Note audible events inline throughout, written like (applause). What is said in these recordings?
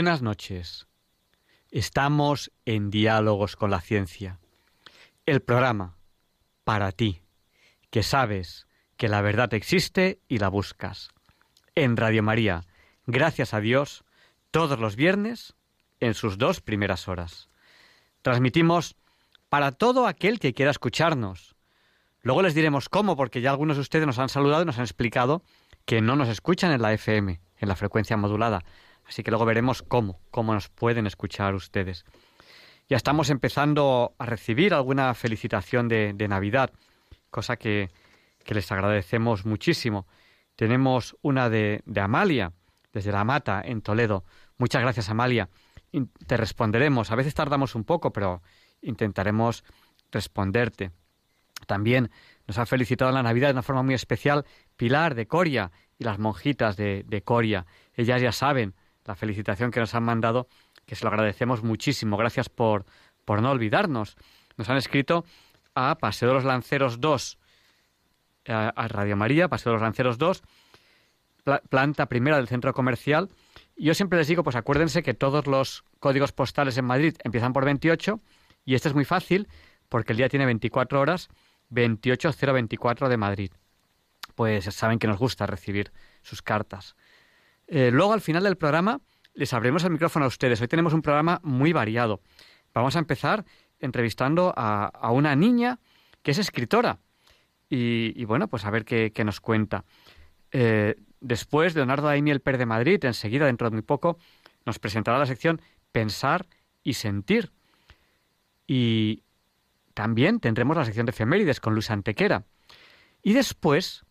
Buenas noches. Estamos en Diálogos con la Ciencia. El programa para ti, que sabes que la verdad existe y la buscas. En Radio María, gracias a Dios, todos los viernes en sus dos primeras horas. Transmitimos para todo aquel que quiera escucharnos. Luego les diremos cómo, porque ya algunos de ustedes nos han saludado y nos han explicado que no nos escuchan en la FM, en la frecuencia modulada. Así que luego veremos cómo, cómo nos pueden escuchar ustedes. Ya estamos empezando a recibir alguna felicitación de, Navidad, cosa que, les agradecemos muchísimo. Tenemos una de, de, Amalia, desde La Mata, en Toledo. Muchas gracias, Amalia. te responderemos. A veces tardamos un poco, pero intentaremos responderte. También nos ha felicitado la Navidad de una forma muy especial Pilar de Coria y las monjitas de, de Coria. Ellas ya saben la felicitación que nos han mandado, que se lo agradecemos muchísimo. Gracias por, por no olvidarnos. Nos han escrito a Paseo de los Lanceros 2, a, Radio María, Paseo de los Lanceros 2, planta primera del centro comercial. Yo siempre les digo, pues acuérdense que todos los códigos postales en Madrid empiezan por 28 y este es muy fácil porque el día tiene 24 horas, 28024 de Madrid. Pues saben que nos gusta recibir sus cartas. Eh, luego, al final del programa, les abrimos el micrófono a ustedes. Hoy tenemos un programa muy variado. Vamos a empezar entrevistando a, una niña que es escritora. Y, bueno, pues a ver qué, nos cuenta. Eh, después, Leonardo Daimiel Per de Madrid, enseguida, dentro de muy poco, nos presentará la sección Pensar y Sentir. Y también tendremos la sección de efemérides con Luis Antequera. Y después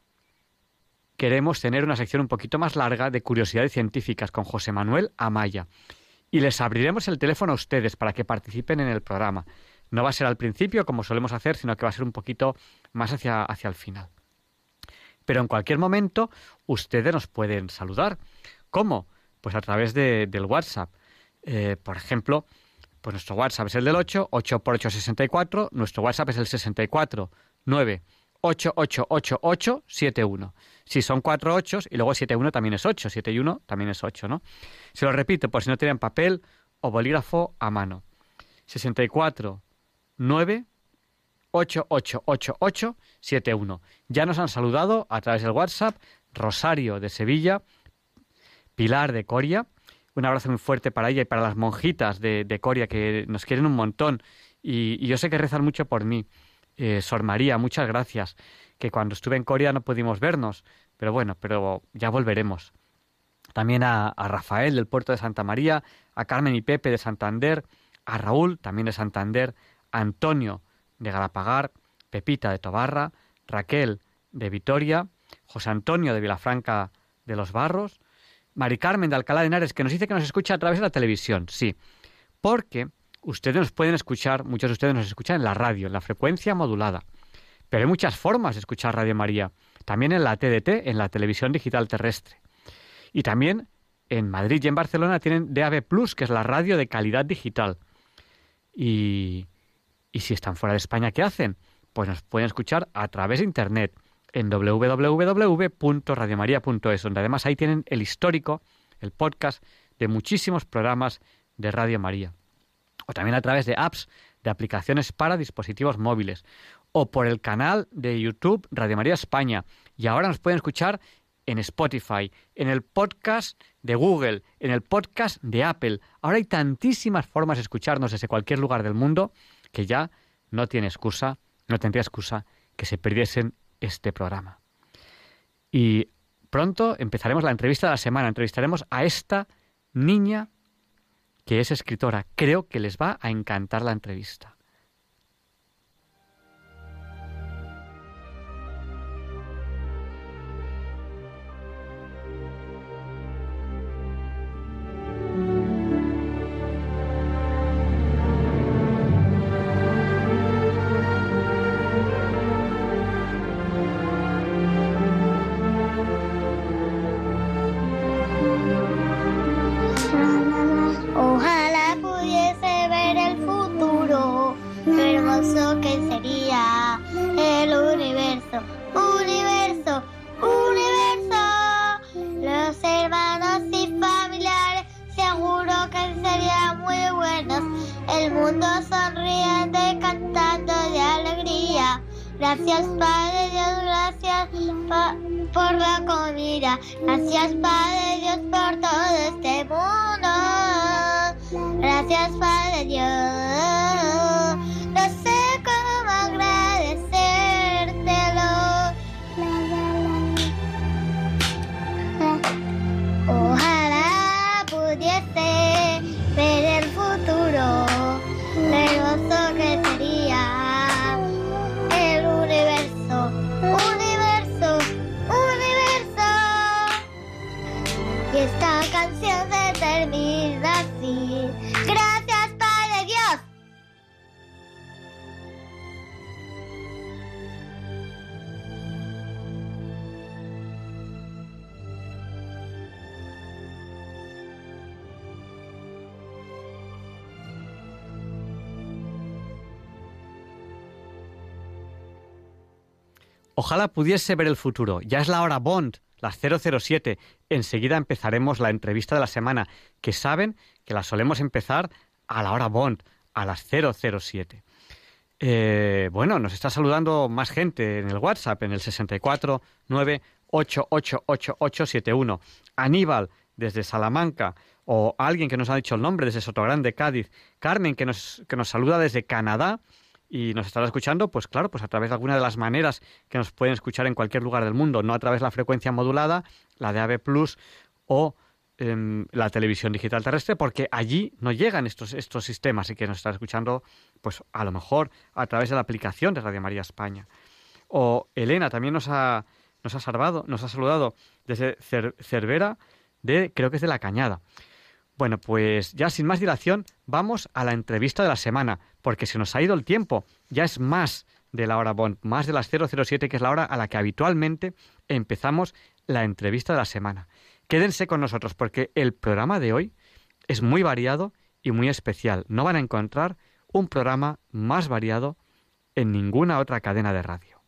queremos tener una sección un poquito más larga de curiosidades científicas con José Manuel Amaya. Y les abriremos el teléfono a ustedes para que participen en el programa. No va a ser al principio, como solemos hacer, sino que va a ser un poquito más hacia, hacia el final. Pero en cualquier momento ustedes nos pueden saludar. ¿Cómo? Pues a través de, del WhatsApp. Eh, por ejemplo, pues nuestro WhatsApp es el del 8, 8 por 8, 64. Nuestro WhatsApp es el 64 9 888871. Si son cuatro ochos y luego 71 también es 8, 7 y 1 también es 8, ¿no? Se lo repito por si no tienen papel o bolígrafo a mano. 64 9 888871. Ya nos han saludado a través del WhatsApp Rosario de Sevilla, Pilar de Coria. Un abrazo muy fuerte para ella y para las monjitas de, Coria que nos quieren un montón y, y yo sé que rezan mucho por mí. Eh, Sor María, muchas gracias, que cuando estuve en Corea no pudimos vernos, pero bueno, pero ya volveremos. También a, Rafael del puerto de Santa María, a Carmen y Pepe de Santander, a Raúl, también de Santander, a Antonio de Galapagar, Pepita de Tobarra, Raquel de Vitoria, José Antonio de Vilafranca de los Barros, Mari Carmen de Alcalá de Henares, que nos dice que nos escucha a través de la televisión, sí, porque ustedes nos pueden escuchar, muchos de ustedes nos escuchan en la radio, en la frecuencia modulada. Pero hay muchas formas de escuchar Radio María. También en la TDT, en la televisión digital terrestre. Y también en Madrid y en Barcelona tienen DAB Plus, que es la radio de calidad digital. Y, y si están fuera de España, ¿qué hacen? Pues nos pueden escuchar a través de Internet en www.radiomaria.es, donde además ahí tienen el histórico, el podcast de muchísimos programas de Radio María o también a través de apps, de aplicaciones para dispositivos móviles, o por el canal de YouTube Radio María España. Y ahora nos pueden escuchar en Spotify, en el podcast de Google, en el podcast de Apple. Ahora hay tantísimas formas de escucharnos desde cualquier lugar del mundo que ya no tiene excusa, no tendría excusa que se perdiesen este programa. Y pronto empezaremos la entrevista de la semana. Entrevistaremos a esta niña que es escritora. Creo que les va a encantar la entrevista. Ojalá pudiese ver el futuro. Ya es la hora Bond, las 007. Enseguida empezaremos la entrevista de la semana, que saben que la solemos empezar a la hora Bond, a las 007. Eh, bueno, nos está saludando más gente en el WhatsApp, en el 64 Aníbal, desde Salamanca, o alguien que nos ha dicho el nombre desde Sotogrande, Cádiz. Carmen, que nos, que nos saluda desde Canadá y nos estará escuchando, pues claro, pues a través de alguna de las maneras que nos pueden escuchar en cualquier lugar del mundo, no a través de la frecuencia modulada, la de AB Plus o em, la televisión digital terrestre, porque allí no llegan estos, estos sistemas y que nos está escuchando, pues a lo mejor a través de la aplicación de Radio María España. O Elena también nos ha, nos ha salvado, nos ha saludado desde Cervera, de, creo que es de La Cañada. Bueno, pues ya sin más dilación, vamos a la entrevista de la semana, porque se nos ha ido el tiempo. Ya es más de la hora Bond, más de las 007, que es la hora a la que habitualmente empezamos la entrevista de la semana. Quédense con nosotros, porque el programa de hoy es muy variado y muy especial. No van a encontrar un programa más variado en ninguna otra cadena de radio.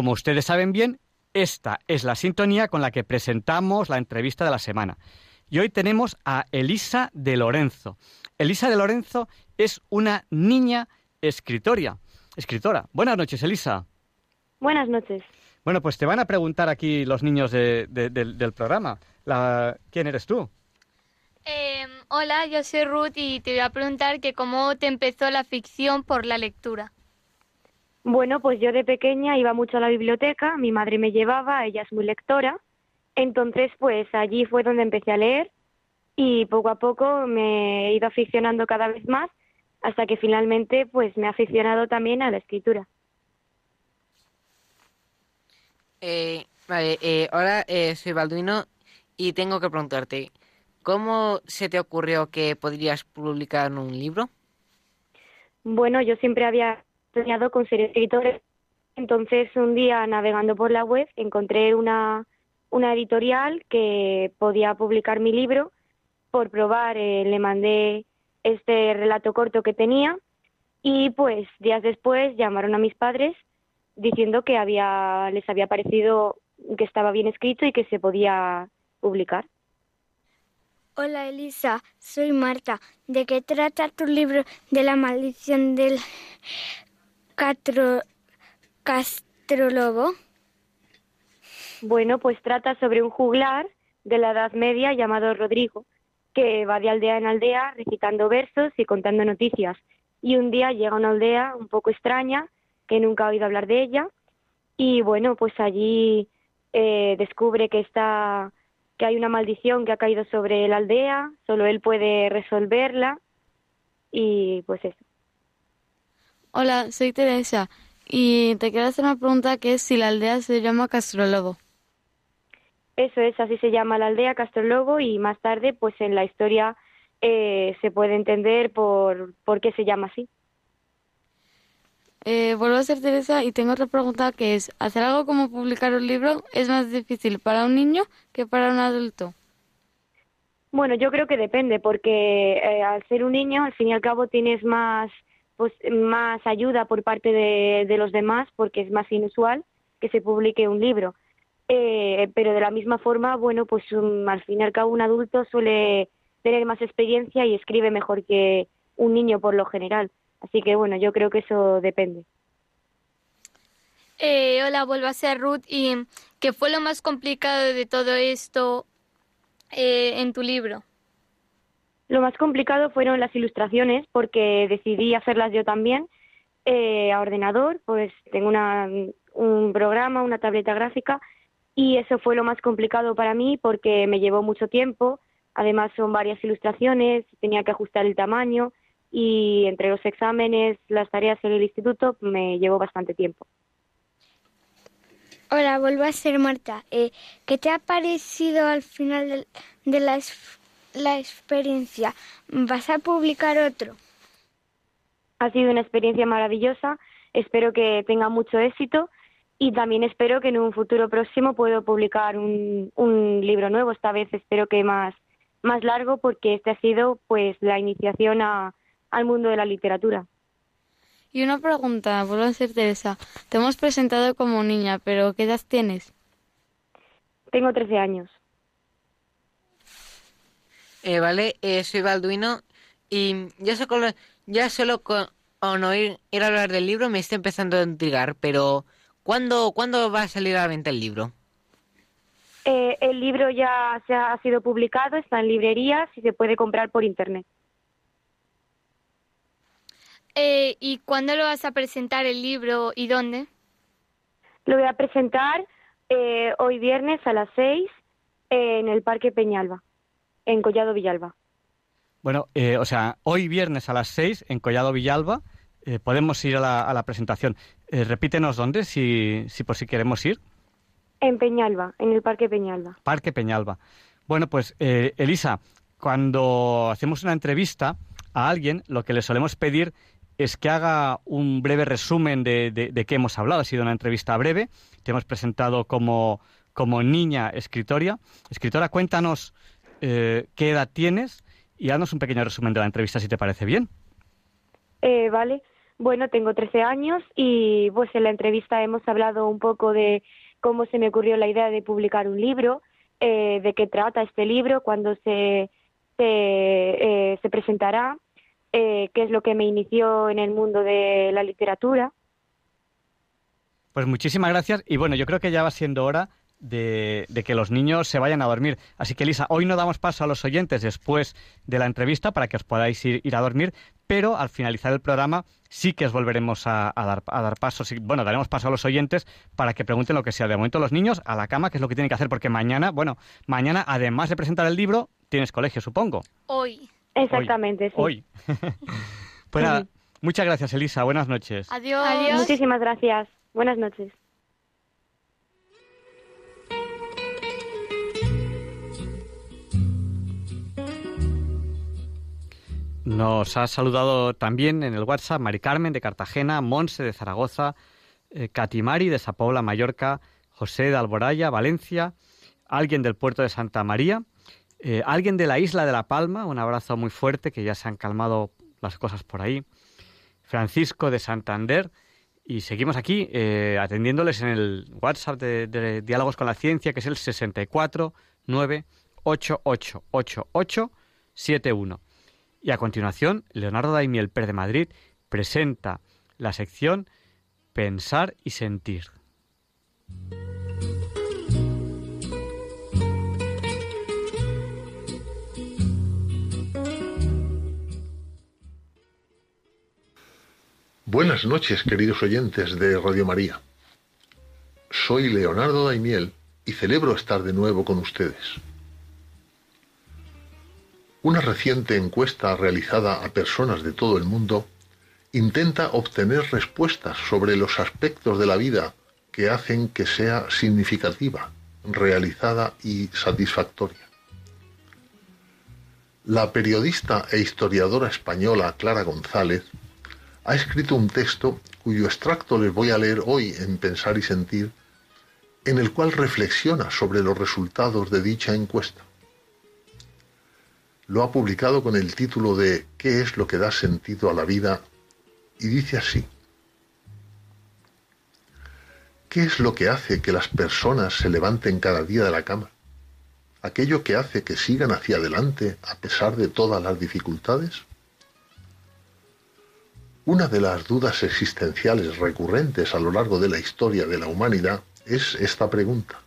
Como ustedes saben bien, esta es la sintonía con la que presentamos la entrevista de la semana. Y hoy tenemos a Elisa de Lorenzo. Elisa de Lorenzo es una niña escritoria, escritora. Buenas noches, Elisa. Buenas noches. Bueno, pues te van a preguntar aquí los niños del, programa. ¿Quién eres tú? Em, hola, yo soy Ruth y te voy a preguntar que cómo te empezó la ficción por la lectura. Bueno, pues yo de pequeña iba mucho a la biblioteca, mi madre me llevaba, ella es muy lectora, entonces pues allí fue donde empecé a leer y poco a poco me he ido aficionando cada vez más hasta que finalmente pues me he aficionado también a la escritura. Eh, vale, eh, ahora eh, soy Balduino y tengo que preguntarte, ¿cómo se te ocurrió que podrías publicar un libro? Bueno, yo siempre había soñado con ser escritores. Entonces, un día navegando por la web encontré una, una editorial que podía publicar mi libro. Por probar, eh, le mandé este relato corto que tenía y pues días después llamaron a mis padres diciendo que había, les había parecido que estaba bien escrito y que se podía publicar. Hola Elisa, soy Marta. ¿De qué trata tu libro de la maldición del catro... castrolobo? Bueno, pues trata sobre un juglar de la Edad Media llamado Rodrigo, que va de aldea en aldea recitando versos y contando noticias. Y un día llega a una aldea un poco extraña, que nunca ha oído hablar de ella, y bueno, pues allí eh, descubre que está que hay una maldición que ha caído sobre la aldea, solo él puede resolverla y pues eso. Hola, soy Teresa y te quiero hacer una pregunta que es si la aldea se llama Castrolobo. Eso es, así se llama la aldea Castrolobo y más tarde pues en la historia eh, se puede entender por, por qué se llama así. Eh, vuelvo a ser Teresa y tengo otra pregunta que es, ¿hacer algo como publicar un libro es más difícil para un niño que para un adulto? Bueno, yo creo que depende, porque eh, al ser un niño, al fin y al cabo, tienes más, pues, más ayuda por parte de, de los demás, porque es más inusual que se publique un libro. Eh, pero de la misma forma, bueno, pues al fin y al cabo un adulto suele tener más experiencia y escribe mejor que un niño por lo general. Así que bueno, yo creo que eso depende. Eh, hola, vuelvo a ser Ruth. ¿Y qué fue lo más complicado de todo esto eh, en tu libro? Lo más complicado fueron las ilustraciones porque decidí hacerlas yo también eh, a ordenador, pues tengo una, un programa, una tableta gráfica y eso fue lo más complicado para mí porque me llevó mucho tiempo. Además son varias ilustraciones, tenía que ajustar el tamaño y entre los exámenes, las tareas en el instituto me llevó bastante tiempo. Hola, vuelvo a ser Marta. Eh, ¿Qué te ha parecido al final de, de la, la experiencia? ¿Vas a publicar otro? Ha sido una experiencia maravillosa. Espero que tenga mucho éxito y también espero que en un futuro próximo pueda publicar un, un libro nuevo. Esta vez espero que más, más largo porque este ha sido pues la iniciación a, al mundo de la literatura. Y una pregunta, vuelvo a ser Teresa. Te hemos presentado como niña, pero ¿qué edad tienes? Tengo 13 años. Eh, vale, eh, soy Balduino y ya solo, ya solo con, con oír ir a hablar del libro me está empezando a intrigar, pero ¿cuándo, ¿cuándo va a salir a la venta el libro? Eh, el libro ya se ha, ha sido publicado, está en librerías y se puede comprar por internet. Eh, ¿Y cuándo lo vas a presentar el libro y dónde? Lo voy a presentar eh, hoy viernes a las 6 en el Parque Peñalba, en Collado Villalba. Bueno, eh, o sea, hoy viernes a las 6 en Collado Villalba eh, podemos ir a la, a la presentación. Eh, repítenos dónde, si, si por si queremos ir. En Peñalba, en el Parque Peñalba. Parque Peñalba. Bueno, pues Elisa, cuando hacemos una entrevista a alguien, lo que le solemos pedir es que haga un breve resumen de, de, de qué hemos hablado. Ha sido una entrevista breve. Te hemos presentado como, como niña escritoria. Escritora, cuéntanos eh, qué edad tienes y haznos un pequeño resumen de la entrevista, si te parece bien. Eh, vale. Bueno, tengo 13 años y pues en la entrevista hemos hablado un poco de cómo se me ocurrió la idea de publicar un libro, eh, de qué trata este libro, cuándo se, se, eh, se presentará, qué es lo que me inició en el mundo de la literatura. Pues muchísimas gracias y bueno, yo creo que ya va siendo hora de, de, que los niños se vayan a dormir. Así que, Elisa, hoy no damos paso a los oyentes después de la entrevista para que os podáis ir, ir a dormir, pero al finalizar el programa sí que os volveremos a, a dar, a dar paso. Sí, bueno, daremos paso a los oyentes para que pregunten lo que sea. De momento, los niños a la cama, que es lo que tienen que hacer, porque mañana, bueno, mañana, además de presentar el libro, tienes colegio, supongo. Hoy. Exactamente, hoy. sí. Hoy. (laughs) pues nada, muchas gracias, Elisa. Buenas noches. Adiós. Adiós. Muchísimas gracias. Buenas noches. Nos ha saludado también en el WhatsApp Mari Carmen de Cartagena, Monse de Zaragoza, eh, Katimari de Sapobla, Mallorca, José de Alboraya, Valencia, alguien del puerto de Santa María, eh, alguien de la isla de La Palma, un abrazo muy fuerte, que ya se han calmado las cosas por ahí, Francisco de Santander, y seguimos aquí eh, atendiéndoles en el WhatsApp de, de, Diálogos con la Ciencia, que es el 64 Y a continuación, Leonardo Daimiel Per de Madrid presenta la sección Pensar y Sentir. Buenas noches, queridos oyentes de Radio María. Soy Leonardo Daimiel y celebro estar de nuevo con ustedes. Una reciente encuesta realizada a personas de todo el mundo intenta obtener respuestas sobre los aspectos de la vida que hacen que sea significativa, realizada y satisfactoria. La periodista e historiadora española Clara González ha escrito un texto cuyo extracto les voy a leer hoy en Pensar y Sentir, en el cual reflexiona sobre los resultados de dicha encuesta. Lo ha publicado con el título de ¿Qué es lo que da sentido a la vida? y dice así. ¿Qué es lo que hace que las personas se levanten cada día de la cama? ¿Aquello que hace que sigan hacia adelante a pesar de todas las dificultades? Una de las dudas existenciales recurrentes a lo largo de la historia de la humanidad es esta pregunta.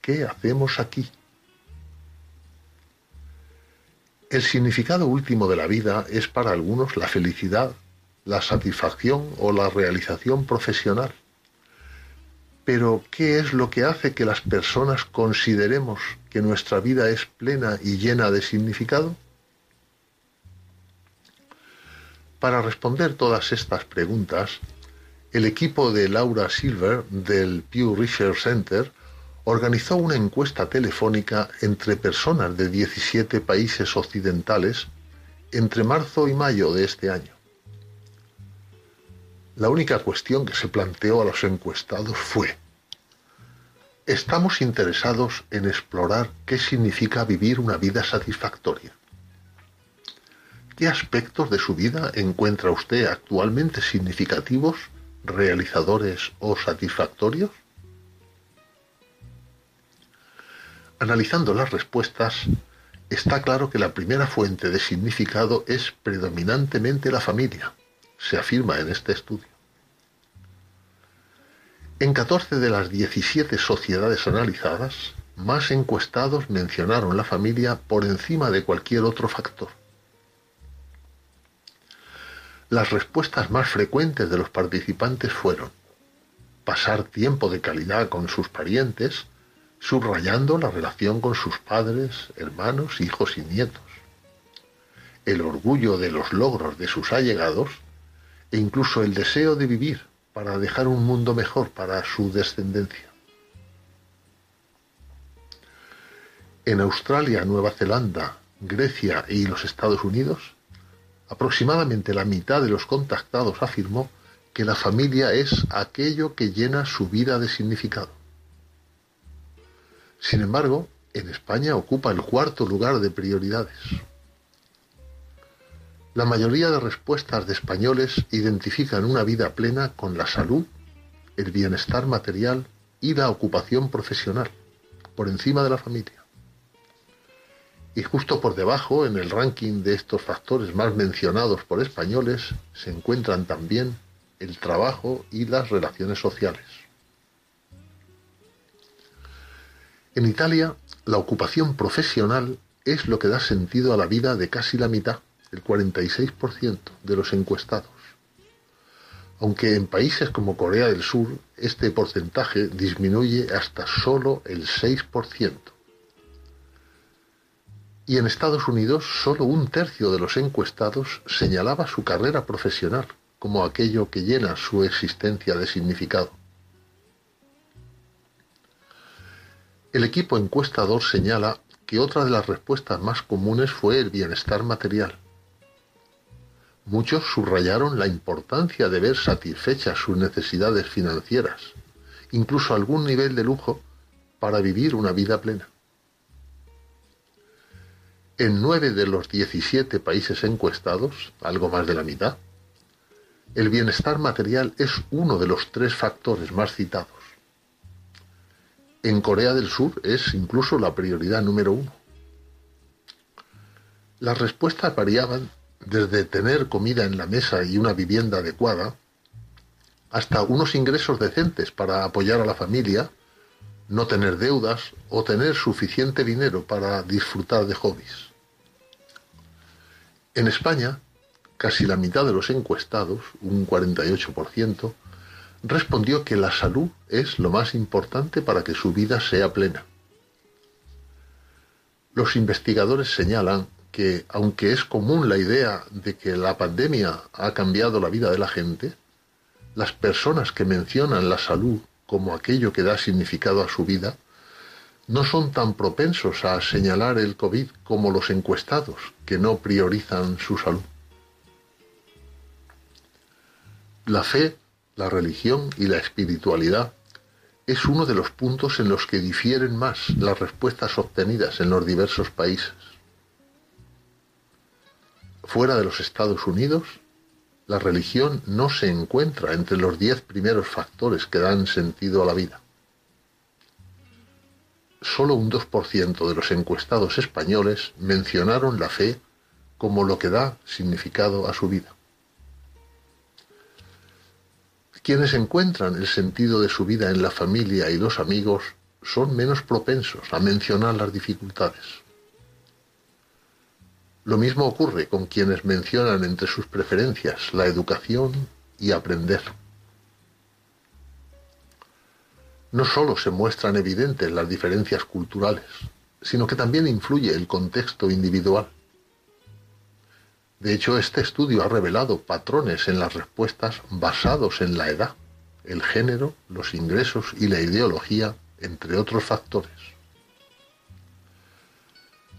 ¿Qué hacemos aquí? El significado último de la vida es para algunos la felicidad, la satisfacción o la realización profesional. Pero, ¿qué es lo que hace que las personas consideremos que nuestra vida es plena y llena de significado? Para responder todas estas preguntas, el equipo de Laura Silver del Pew Research Center organizó una encuesta telefónica entre personas de 17 países occidentales entre marzo y mayo de este año. La única cuestión que se planteó a los encuestados fue, ¿estamos interesados en explorar qué significa vivir una vida satisfactoria? ¿Qué aspectos de su vida encuentra usted actualmente significativos, realizadores o satisfactorios? Analizando las respuestas, está claro que la primera fuente de significado es predominantemente la familia, se afirma en este estudio. En 14 de las 17 sociedades analizadas, más encuestados mencionaron la familia por encima de cualquier otro factor. Las respuestas más frecuentes de los participantes fueron pasar tiempo de calidad con sus parientes, subrayando la relación con sus padres, hermanos, hijos y nietos, el orgullo de los logros de sus allegados e incluso el deseo de vivir para dejar un mundo mejor para su descendencia. En Australia, Nueva Zelanda, Grecia y los Estados Unidos, Aproximadamente la mitad de los contactados afirmó que la familia es aquello que llena su vida de significado. Sin embargo, en España ocupa el cuarto lugar de prioridades. La mayoría de respuestas de españoles identifican una vida plena con la salud, el bienestar material y la ocupación profesional, por encima de la familia. Y justo por debajo, en el ranking de estos factores más mencionados por españoles, se encuentran también el trabajo y las relaciones sociales. En Italia, la ocupación profesional es lo que da sentido a la vida de casi la mitad, el 46% de los encuestados. Aunque en países como Corea del Sur este porcentaje disminuye hasta solo el 6% y en Estados Unidos solo un tercio de los encuestados señalaba su carrera profesional como aquello que llena su existencia de significado. El equipo encuestador señala que otra de las respuestas más comunes fue el bienestar material. Muchos subrayaron la importancia de ver satisfechas sus necesidades financieras, incluso algún nivel de lujo, para vivir una vida plena. En nueve de los 17 países encuestados, algo más de la mitad, el bienestar material es uno de los tres factores más citados. En Corea del Sur es incluso la prioridad número uno. Las respuestas variaban desde tener comida en la mesa y una vivienda adecuada, hasta unos ingresos decentes para apoyar a la familia, no tener deudas o tener suficiente dinero para disfrutar de hobbies. En España, casi la mitad de los encuestados, un 48%, respondió que la salud es lo más importante para que su vida sea plena. Los investigadores señalan que, aunque es común la idea de que la pandemia ha cambiado la vida de la gente, las personas que mencionan la salud como aquello que da significado a su vida, no son tan propensos a señalar el COVID como los encuestados, que no priorizan su salud. La fe, la religión y la espiritualidad es uno de los puntos en los que difieren más las respuestas obtenidas en los diversos países. Fuera de los Estados Unidos, la religión no se encuentra entre los diez primeros factores que dan sentido a la vida. Solo un 2% de los encuestados españoles mencionaron la fe como lo que da significado a su vida. Quienes encuentran el sentido de su vida en la familia y los amigos son menos propensos a mencionar las dificultades. Lo mismo ocurre con quienes mencionan entre sus preferencias la educación y aprender. No solo se muestran evidentes las diferencias culturales, sino que también influye el contexto individual. De hecho, este estudio ha revelado patrones en las respuestas basados en la edad, el género, los ingresos y la ideología, entre otros factores.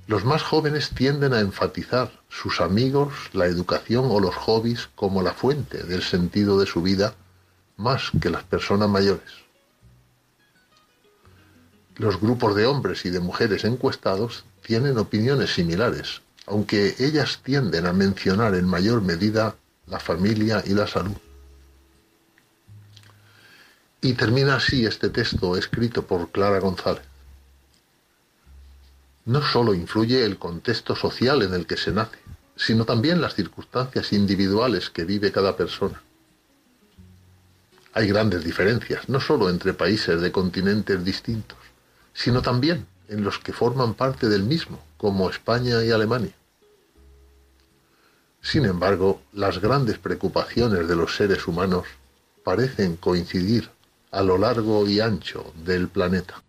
Los más jóvenes tienden a enfatizar sus amigos, la educación o los hobbies como la fuente del sentido de su vida más que las personas mayores. Los grupos de hombres y de mujeres encuestados tienen opiniones similares, aunque ellas tienden a mencionar en mayor medida la familia y la salud. Y termina así este texto escrito por Clara González. No solo influye el contexto social en el que se nace, sino también las circunstancias individuales que vive cada persona. Hay grandes diferencias, no solo entre países de continentes distintos, sino también en los que forman parte del mismo, como España y Alemania. Sin embargo, las grandes preocupaciones de los seres humanos parecen coincidir a lo largo y ancho del planeta.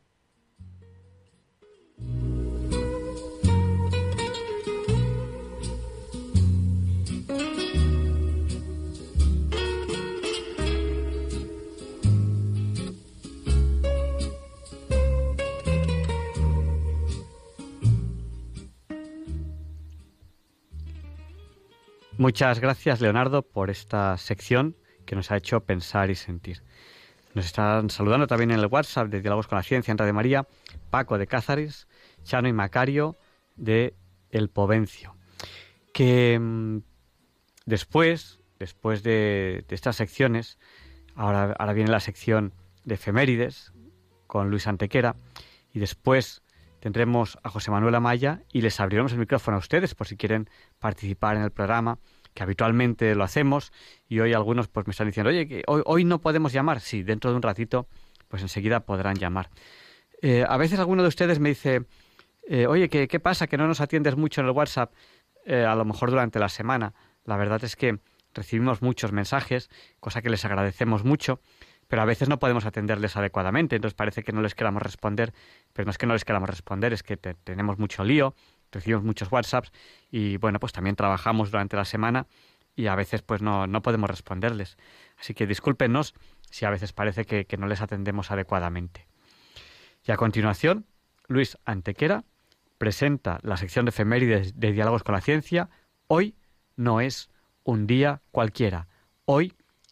Muchas gracias, Leonardo, por esta sección que nos ha hecho pensar y sentir. Nos están saludando también en el WhatsApp de Diálogos con la Ciencia en Radio María, Paco de Cázares, Chano y Macario de El Povencio. Que mm, después, después de, estas secciones, ahora, ahora viene la sección de efemérides con Luis Antequera y después tendremos a José Manuel Amaya y les abriremos el micrófono a ustedes por si quieren participar en el programa, que habitualmente lo hacemos y hoy algunos pues me están diciendo, oye, que hoy, no podemos llamar. Sí, dentro de un ratito, pues enseguida podrán llamar. Eh, a veces alguno de ustedes me dice, eh, oye, ¿qué, ¿qué, pasa? Que no nos atiendes mucho en el WhatsApp, eh, a lo mejor durante la semana. La verdad es que recibimos muchos mensajes, cosa que les agradecemos mucho, pero a veces no podemos atenderles adecuadamente, entonces parece que no les queramos responder, pero no es que no les queramos responder, es que tenemos mucho lío, recibimos muchos WhatsApps y bueno, pues también trabajamos durante la semana y a veces pues no, no podemos responderles. Así que discúlpenos si a veces parece que, que no les atendemos adecuadamente. Y a continuación, Luis Antequera presenta la sección de efemérides de Diálogos con la Ciencia. Hoy no es un día cualquiera. Hoy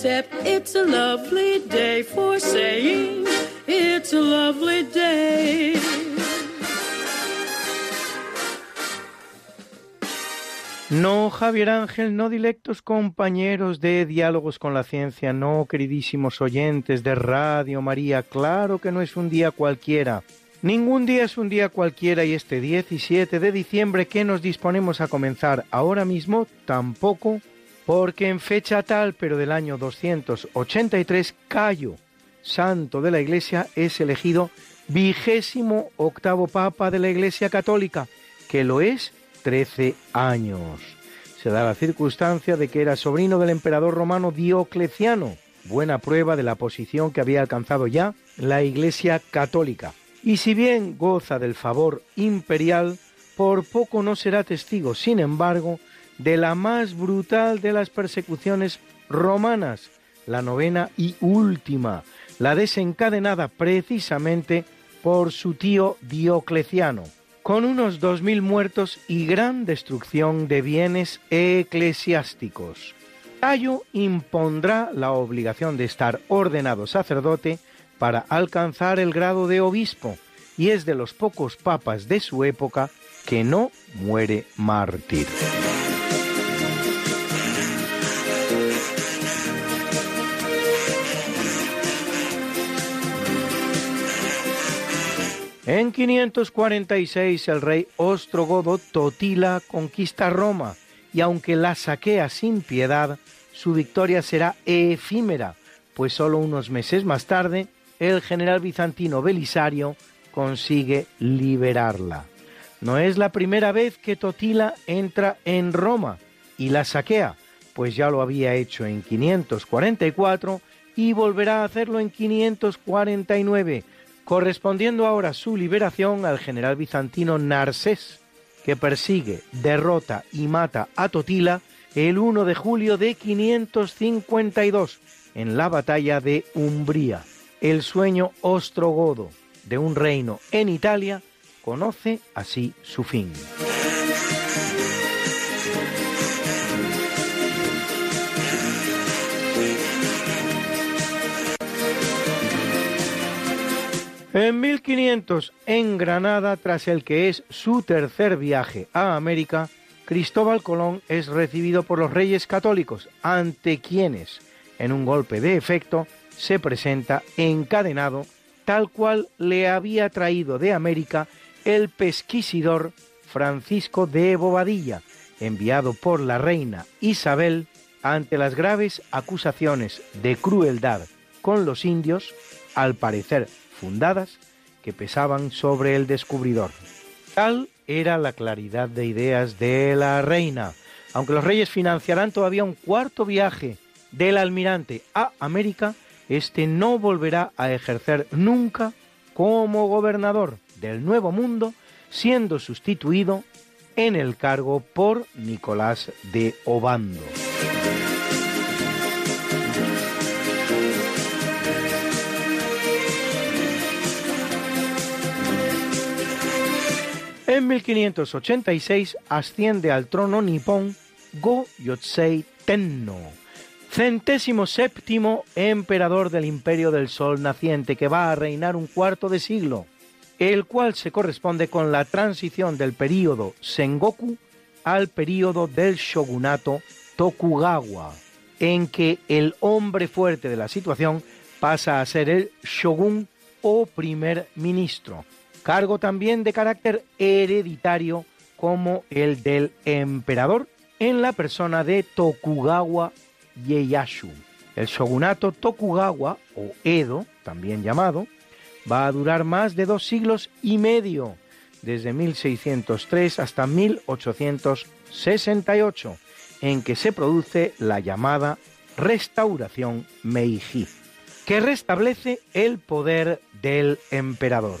Except it's a lovely day for saying it's a lovely day. No, Javier Ángel, no dilectos compañeros de Diálogos con la Ciencia, no, queridísimos oyentes de Radio María, claro que no es un día cualquiera. Ningún día es un día cualquiera y este 17 de diciembre que nos disponemos a comenzar ahora mismo tampoco, porque en fecha tal, pero del año 283, Cayo, santo de la Iglesia, es elegido vigésimo octavo papa de la Iglesia Católica, que lo es 13 años. Se da la circunstancia de que era sobrino del emperador romano Diocleciano, buena prueba de la posición que había alcanzado ya la Iglesia Católica. Y si bien goza del favor imperial, por poco no será testigo, sin embargo, de la más brutal de las persecuciones romanas, la novena y última, la desencadenada precisamente por su tío Diocleciano, con unos dos mil muertos y gran destrucción de bienes eclesiásticos. Cayo impondrá la obligación de estar ordenado sacerdote para alcanzar el grado de obispo y es de los pocos papas de su época que no muere mártir. En 546 el rey ostrogodo Totila conquista Roma y aunque la saquea sin piedad, su victoria será efímera, pues solo unos meses más tarde el general bizantino Belisario consigue liberarla. No es la primera vez que Totila entra en Roma y la saquea, pues ya lo había hecho en 544 y volverá a hacerlo en 549 correspondiendo ahora su liberación al general bizantino Narsés, que persigue, derrota y mata a Totila el 1 de julio de 552 en la batalla de Umbría. El sueño ostrogodo de un reino en Italia conoce así su fin. En 1500, en Granada, tras el que es su tercer viaje a América, Cristóbal Colón es recibido por los reyes católicos, ante quienes, en un golpe de efecto, se presenta encadenado, tal cual le había traído de América el pesquisidor Francisco de Bobadilla, enviado por la reina Isabel ante las graves acusaciones de crueldad con los indios, al parecer fundadas que pesaban sobre el descubridor. Tal era la claridad de ideas de la reina. Aunque los reyes financiarán todavía un cuarto viaje del almirante a América, este no volverá a ejercer nunca como gobernador del Nuevo Mundo, siendo sustituido en el cargo por Nicolás de Obando. En 1586 asciende al trono nipón Go Yotsei Tenno, centésimo séptimo emperador del Imperio del Sol naciente que va a reinar un cuarto de siglo, el cual se corresponde con la transición del período Sengoku al período del shogunato Tokugawa, en que el hombre fuerte de la situación pasa a ser el shogun o primer ministro, cargo también de carácter hereditario como el del emperador en la persona de Tokugawa Ieyasu. El shogunato Tokugawa o Edo, también llamado, va a durar más de dos siglos y medio, desde 1603 hasta 1868, en que se produce la llamada restauración Meiji, que restablece el poder del emperador.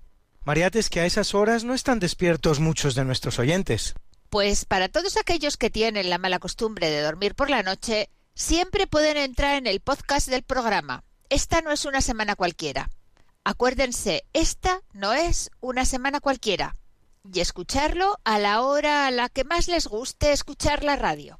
Mariate, es que a esas horas no están despiertos muchos de nuestros oyentes. Pues para todos aquellos que tienen la mala costumbre de dormir por la noche, siempre pueden entrar en el podcast del programa. Esta no es una semana cualquiera. Acuérdense, esta no es una semana cualquiera. Y escucharlo a la hora a la que más les guste escuchar la radio.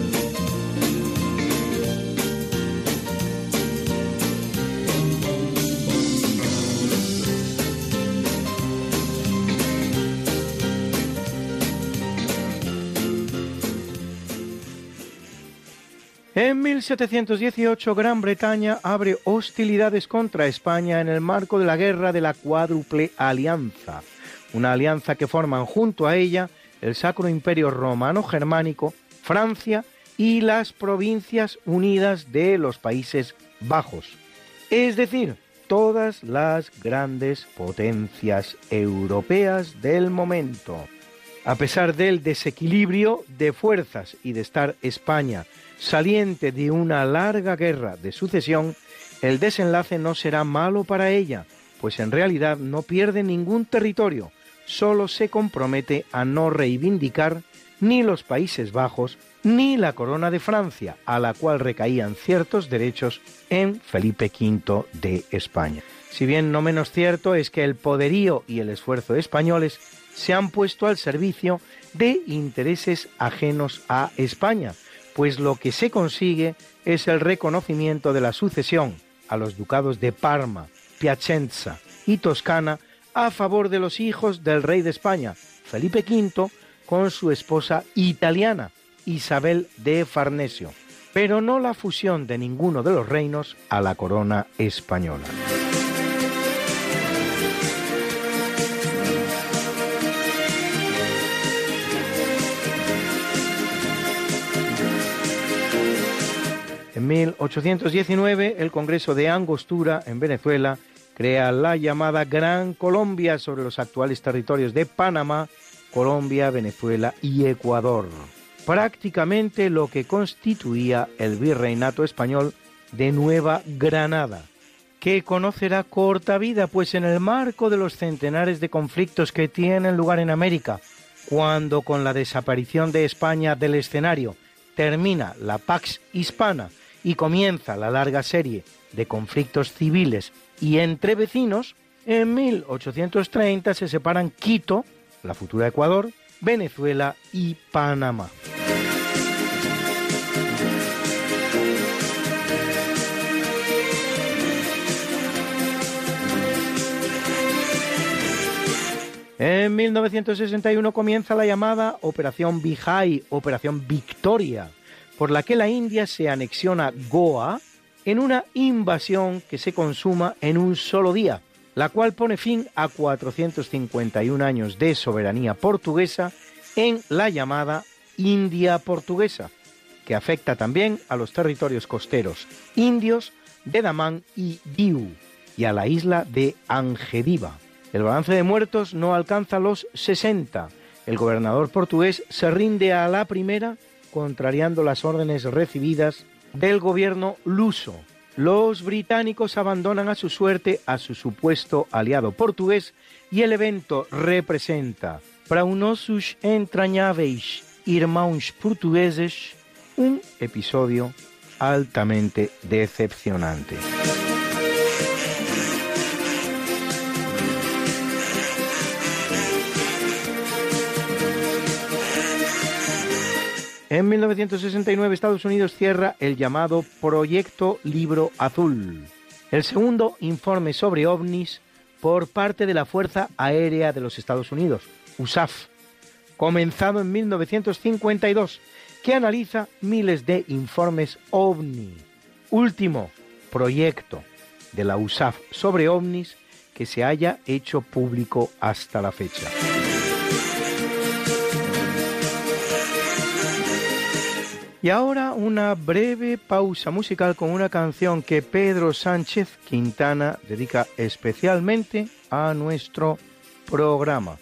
En 1718 Gran Bretaña abre hostilidades contra España en el marco de la guerra de la Cuádruple Alianza, una alianza que forman junto a ella el Sacro Imperio Romano Germánico, Francia y las Provincias Unidas de los Países Bajos, es decir, todas las grandes potencias europeas del momento. A pesar del desequilibrio de fuerzas y de estar España saliente de una larga guerra de sucesión, el desenlace no será malo para ella, pues en realidad no pierde ningún territorio, solo se compromete a no reivindicar ni los Países Bajos ni la corona de Francia, a la cual recaían ciertos derechos en Felipe V de España. Si bien no menos cierto es que el poderío y el esfuerzo españoles se han puesto al servicio de intereses ajenos a España, pues lo que se consigue es el reconocimiento de la sucesión a los ducados de Parma, Piacenza y Toscana a favor de los hijos del rey de España, Felipe V, con su esposa italiana, Isabel de Farnesio, pero no la fusión de ninguno de los reinos a la corona española. 1819, el Congreso de Angostura, en Venezuela, crea la llamada Gran Colombia sobre los actuales territorios de Panamá, Colombia, Venezuela y Ecuador. Prácticamente lo que constituía el virreinato español de Nueva Granada, que conocerá corta vida, pues en el marco de los centenares de conflictos que tienen lugar en América, cuando con la desaparición de España del escenario termina la Pax Hispana y comienza la larga serie de conflictos civiles y entre vecinos, en 1830 se separan Quito, la futura Ecuador, Venezuela y Panamá. En 1961 comienza la llamada Operación Vijay, Operación Victoria, por la que la India se anexiona Goa en una invasión que se consuma en un solo día, la cual pone fin a 451 años de soberanía portuguesa en la llamada India portuguesa, que afecta también a los territorios costeros indios de Damán y Diu y a la isla de Angediva. El balance de muertos no alcanza los 60. El gobernador portugués se rinde a la primera, contrariando las órdenes recibidas del gobierno luso. Los británicos abandonan a su suerte a su supuesto aliado portugués y el evento representa para unosus entrañáveis irmãos portugueses un episodio altamente decepcionante. En 1969 Estados Unidos cierra el llamado Proyecto Libro Azul, el segundo informe sobre ovnis por parte de la Fuerza Aérea de los Estados Unidos, USAF, comenzado en 1952, que analiza miles de informes ovni. Último proyecto de la USAF sobre ovnis que se haya hecho público hasta la fecha. Y ahora una breve pausa musical con una canción que Pedro Sánchez Quintana dedica especialmente a nuestro programa.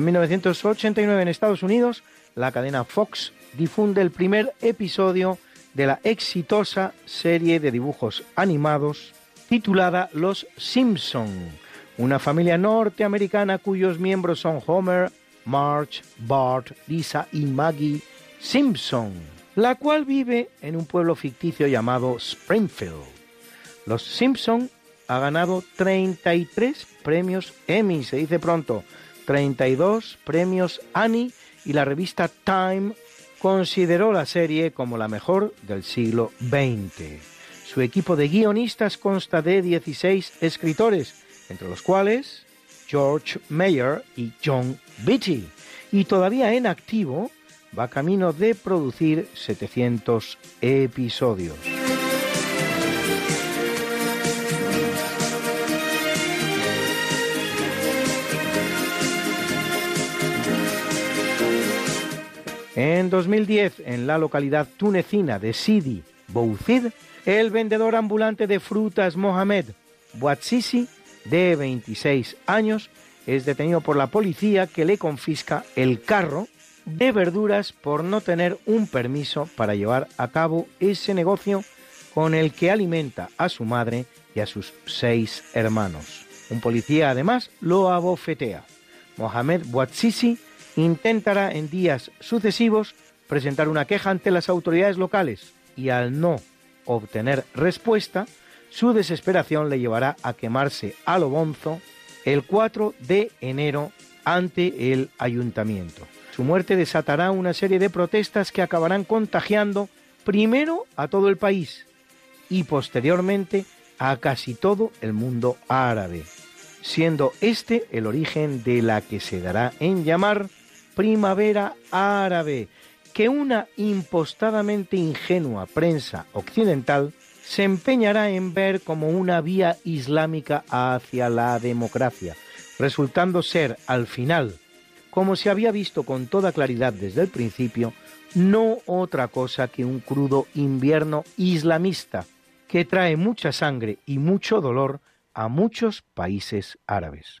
En 1989 en Estados Unidos, la cadena Fox difunde el primer episodio de la exitosa serie de dibujos animados titulada Los Simpson, una familia norteamericana cuyos miembros son Homer, Marge, Bart, Lisa y Maggie Simpson, la cual vive en un pueblo ficticio llamado Springfield. Los Simpson ha ganado 33 premios Emmy, se dice pronto, 32 premios Annie y la revista Time consideró la serie como la mejor del siglo XX. Su equipo de guionistas consta de 16 escritores, entre los cuales George Mayer y John Beatty. Y todavía en activo, va camino de producir 700 episodios. En 2010, en la localidad tunecina de Sidi Bouzid, el vendedor ambulante de frutas Mohamed Bouazizi, de 26 años, es detenido por la policía que le confisca el carro de verduras por no tener un permiso para llevar a cabo ese negocio con el que alimenta a su madre y a sus seis hermanos. Un policía además lo abofetea. Mohamed Bouazizi intentará en días sucesivos presentar una queja ante las autoridades locales y al no obtener respuesta, su desesperación le llevará a quemarse a lo bonzo el 4 de enero ante el ayuntamiento. Su muerte desatará una serie de protestas que acabarán contagiando primero a todo el país y posteriormente a casi todo el mundo árabe, siendo este el origen de la que se dará en llamar primavera árabe, que una impostadamente ingenua prensa occidental se empeñará en ver como una vía islámica hacia la democracia, resultando ser al final, como se había visto con toda claridad desde el principio, no otra cosa que un crudo invierno islamista que trae mucha sangre y mucho dolor a muchos países árabes.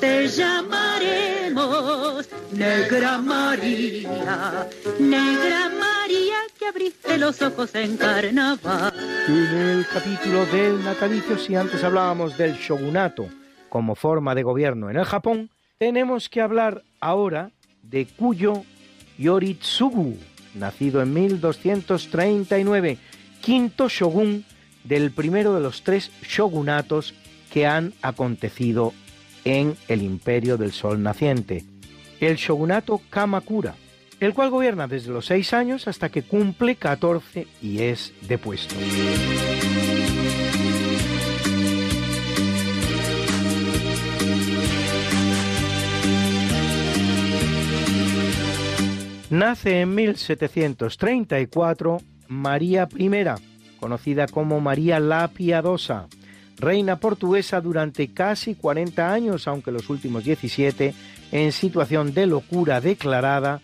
Te llamaremos Negra María, Negra María que abriste los ojos en carnaval. En el capítulo del natalicio, si antes hablábamos del shogunato como forma de gobierno en el Japón, tenemos que hablar ahora de Kuyo Yoritsugu, nacido en 1239, quinto shogun del primero de los tres shogunatos que han acontecido en el imperio del sol naciente, el shogunato Kamakura, el cual gobierna desde los seis años hasta que cumple 14 y es depuesto. Nace en 1734 María I, conocida como María la Piadosa, reina portuguesa durante casi 40 años, aunque los últimos 17 en situación de locura declarada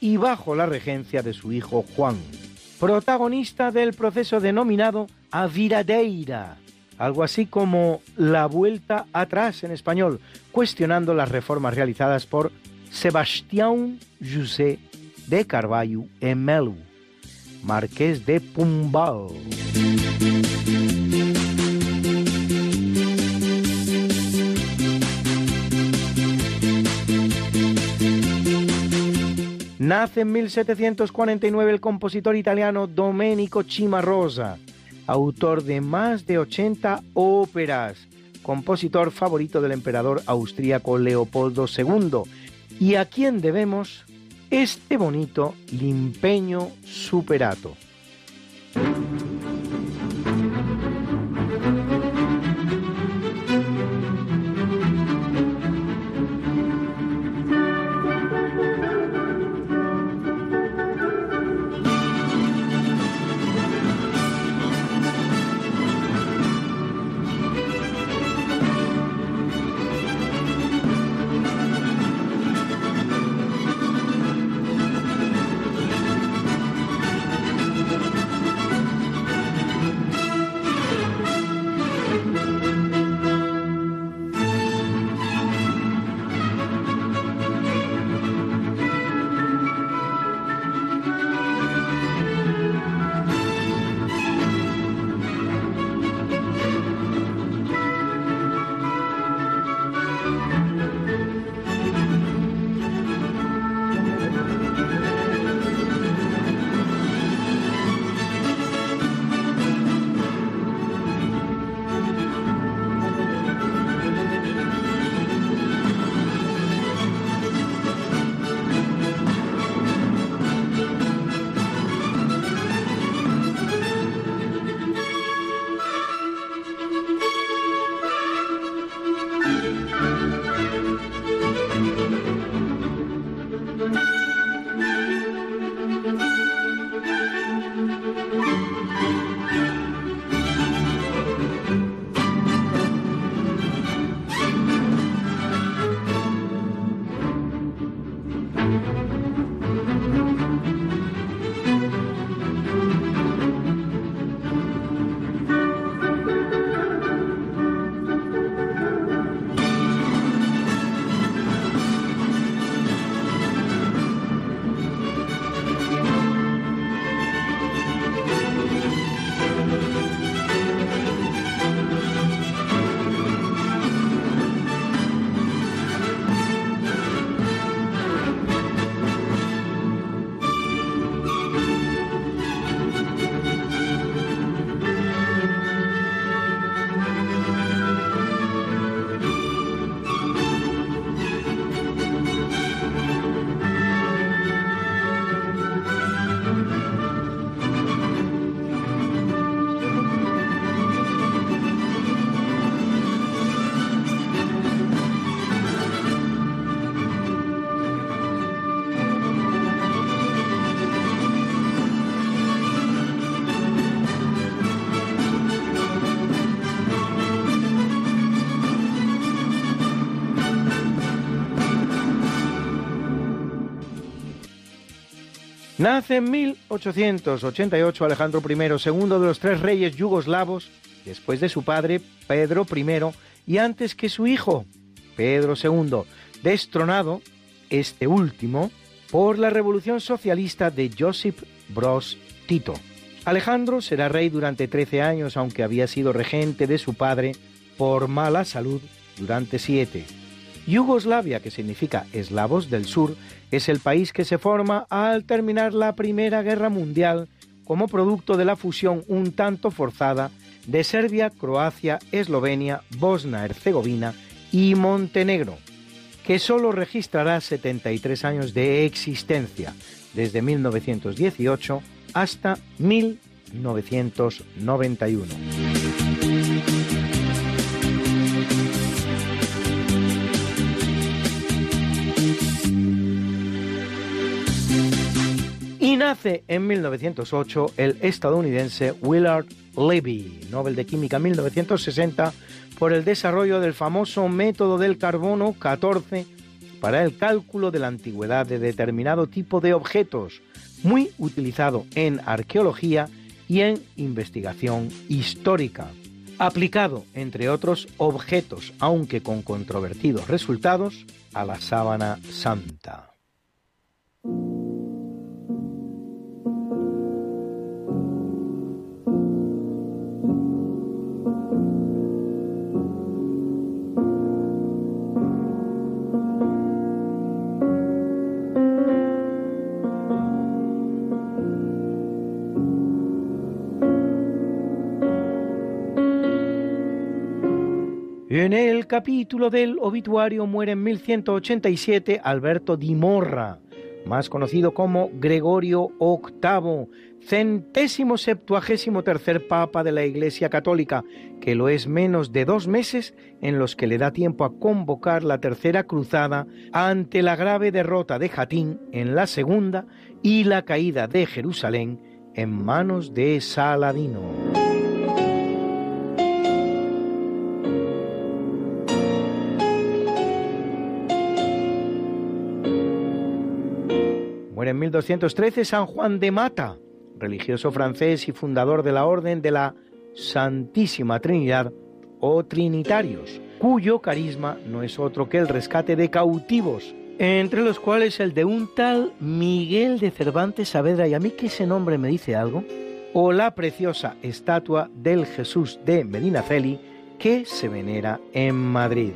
y bajo la regencia de su hijo Juan, protagonista del proceso denominado A Viradeira, algo así como la vuelta atrás en español, cuestionando las reformas realizadas por Sebastián José de Carvalho e Melo, marqués de Pombal. Nace en 1749 el compositor italiano Domenico Cimarosa, autor de más de 80 óperas, compositor favorito del emperador austríaco Leopoldo II, y a quien debemos este bonito limpeño superato. Nace en 1888 Alejandro I, segundo de los tres reyes yugoslavos, después de su padre Pedro I y antes que su hijo Pedro II, destronado, este último, por la revolución socialista de Josip Broz Tito. Alejandro será rey durante 13 años, aunque había sido regente de su padre por mala salud durante siete. Yugoslavia, que significa eslavos del sur, es el país que se forma al terminar la Primera Guerra Mundial como producto de la fusión un tanto forzada de Serbia, Croacia, Eslovenia, Bosnia-Herzegovina y Montenegro, que solo registrará 73 años de existencia, desde 1918 hasta 1991. Nace en 1908 el estadounidense Willard Levy, Nobel de Química 1960, por el desarrollo del famoso método del carbono 14 para el cálculo de la antigüedad de determinado tipo de objetos, muy utilizado en arqueología y en investigación histórica, aplicado, entre otros objetos, aunque con controvertidos resultados, a la sábana santa. En el capítulo del obituario muere en 1187 Alberto di Morra, más conocido como Gregorio VIII, centésimo septuagésimo tercer papa de la Iglesia Católica, que lo es menos de dos meses en los que le da tiempo a convocar la tercera cruzada ante la grave derrota de Jatín en la segunda y la caída de Jerusalén en manos de Saladino. 1213 San Juan de Mata, religioso francés y fundador de la Orden de la Santísima Trinidad o Trinitarios, cuyo carisma no es otro que el rescate de cautivos, entre los cuales el de un tal Miguel de Cervantes Saavedra, y a mí que ese nombre me dice algo, o la preciosa estatua del Jesús de Medinaceli que se venera en Madrid.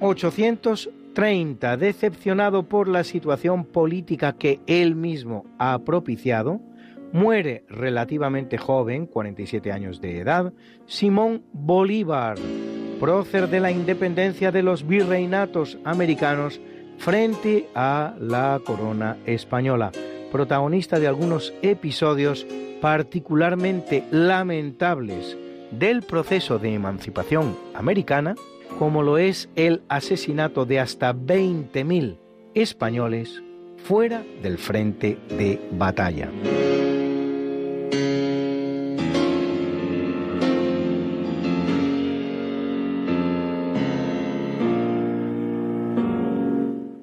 1830, decepcionado por la situación política que él mismo ha propiciado, muere relativamente joven, 47 años de edad, Simón Bolívar, prócer de la independencia de los virreinatos americanos frente a la corona española, protagonista de algunos episodios particularmente lamentables del proceso de emancipación americana, como lo es el asesinato de hasta 20.000 españoles fuera del frente de batalla.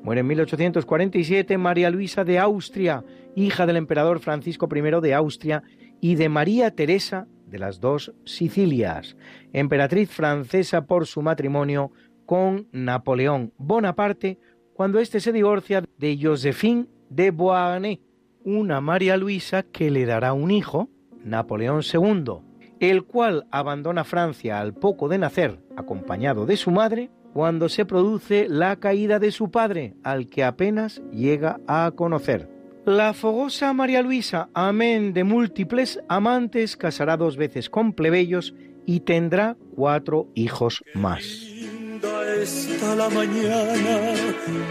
Muere en 1847 María Luisa de Austria, hija del emperador Francisco I de Austria y de María Teresa de las dos Sicilias, emperatriz francesa por su matrimonio con Napoleón Bonaparte, cuando éste se divorcia de Josephine de Beauharnais, una María Luisa que le dará un hijo, Napoleón II, el cual abandona Francia al poco de nacer, acompañado de su madre, cuando se produce la caída de su padre, al que apenas llega a conocer. La fogosa María Luisa, amén de múltiples amantes, casará dos veces con plebeyos y tendrá cuatro hijos más. Linda está la mañana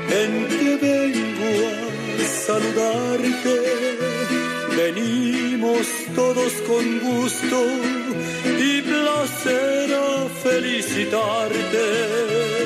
en que vengo a saludarte. Venimos todos con gusto y placer a felicitarte.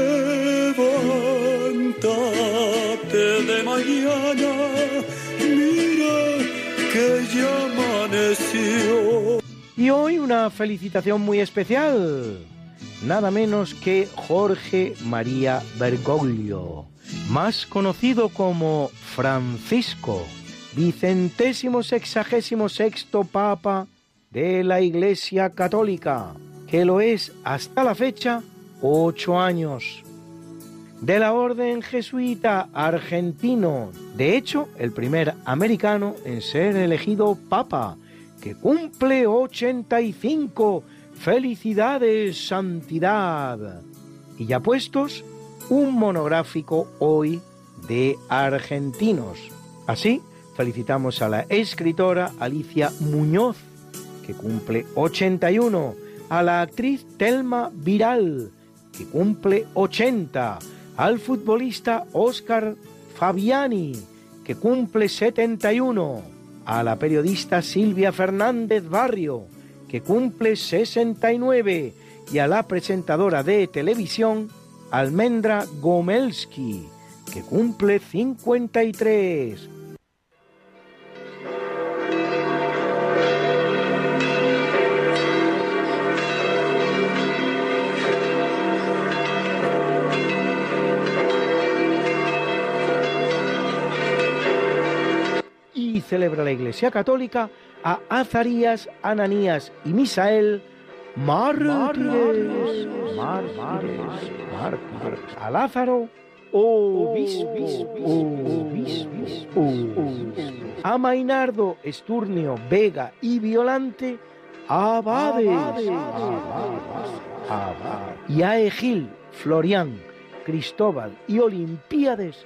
Y hoy una felicitación muy especial. Nada menos que Jorge María Bergoglio, más conocido como Francisco, vicentésimo sexagésimo sexto Papa de la Iglesia Católica, que lo es hasta la fecha ocho años. De la Orden Jesuita argentino, de hecho, el primer americano en ser elegido Papa, que cumple 85. Felicidades, santidad. Y ya puestos, un monográfico hoy de argentinos. Así, felicitamos a la escritora Alicia Muñoz, que cumple 81, a la actriz Telma Viral, que cumple 80, al futbolista Óscar Fabiani, que cumple 71, a la periodista Silvia Fernández Barrio, que cumple 69, y a la presentadora de televisión Almendra Gomelski, que cumple 53. Celebra la Iglesia Católica a Azarías, Ananías y Misael, mártires, mártires, mártires, a Lázaro, obispo, a Mainardo, Esturnio, Vega y Violante, abades, y a Egil, Florián, Cristóbal y Olimpíades,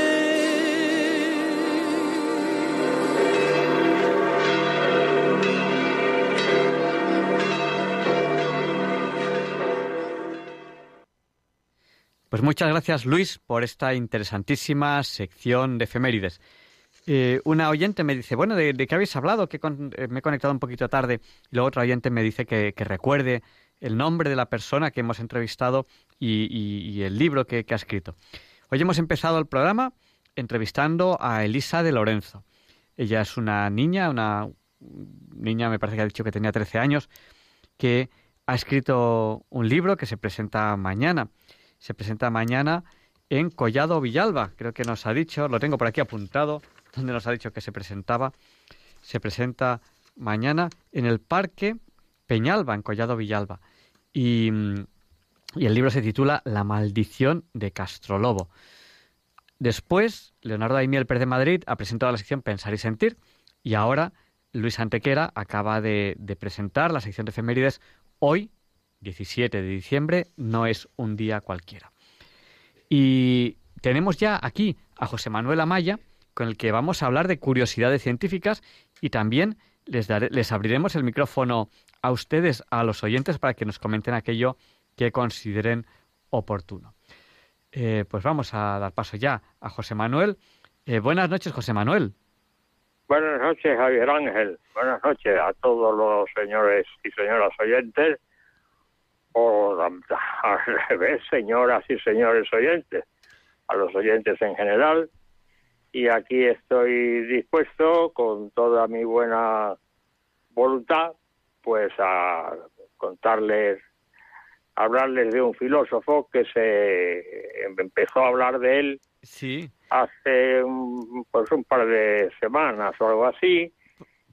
Pues muchas gracias Luis por esta interesantísima sección de efemérides. Eh, una oyente me dice, bueno, ¿de, qué habéis hablado? Que con- eh, me he conectado un poquito tarde. Y luego otra oyente me dice que, recuerde el nombre de la persona que hemos entrevistado y, el libro que, que ha escrito. Hoy hemos empezado el programa entrevistando a Elisa de Lorenzo. Ella es una niña, una niña, me parece que ha dicho que tenía 13 años, que ha escrito un libro que se presenta mañana. Se presenta mañana en Collado Villalba, creo que nos ha dicho, lo tengo por aquí apuntado, donde nos ha dicho que se presentaba. Se presenta mañana en el Parque Peñalba, en Collado Villalba. Y, y el libro se titula La maldición de Castrolobo. Después, Leonardo Daimiel Pérez de Madrid ha presentado la sección Pensar y Sentir. Y ahora, Luis Antequera acaba de, de presentar la sección de efemérides hoy, 17 de diciembre, no es un día cualquiera. Y tenemos ya aquí a José Manuel Amaya, con el que vamos a hablar de curiosidades científicas y también les, les abriremos el micrófono a ustedes, a los oyentes, para que nos comenten aquello que consideren oportuno. Eh, pues vamos a dar paso ya a José Manuel. Eh, buenas noches, José Manuel. Buenas noches, Javier Ángel. Buenas noches a todos los señores y señoras oyentes. O (laughs) al revés, señoras y señores oyentes. A los oyentes en general. Y aquí estoy dispuesto, con toda mi buena voluntad, pues a contarles, hablarles de un filósofo que se empezó a hablar de él Sí. hace un, pues un par de semanas o algo así.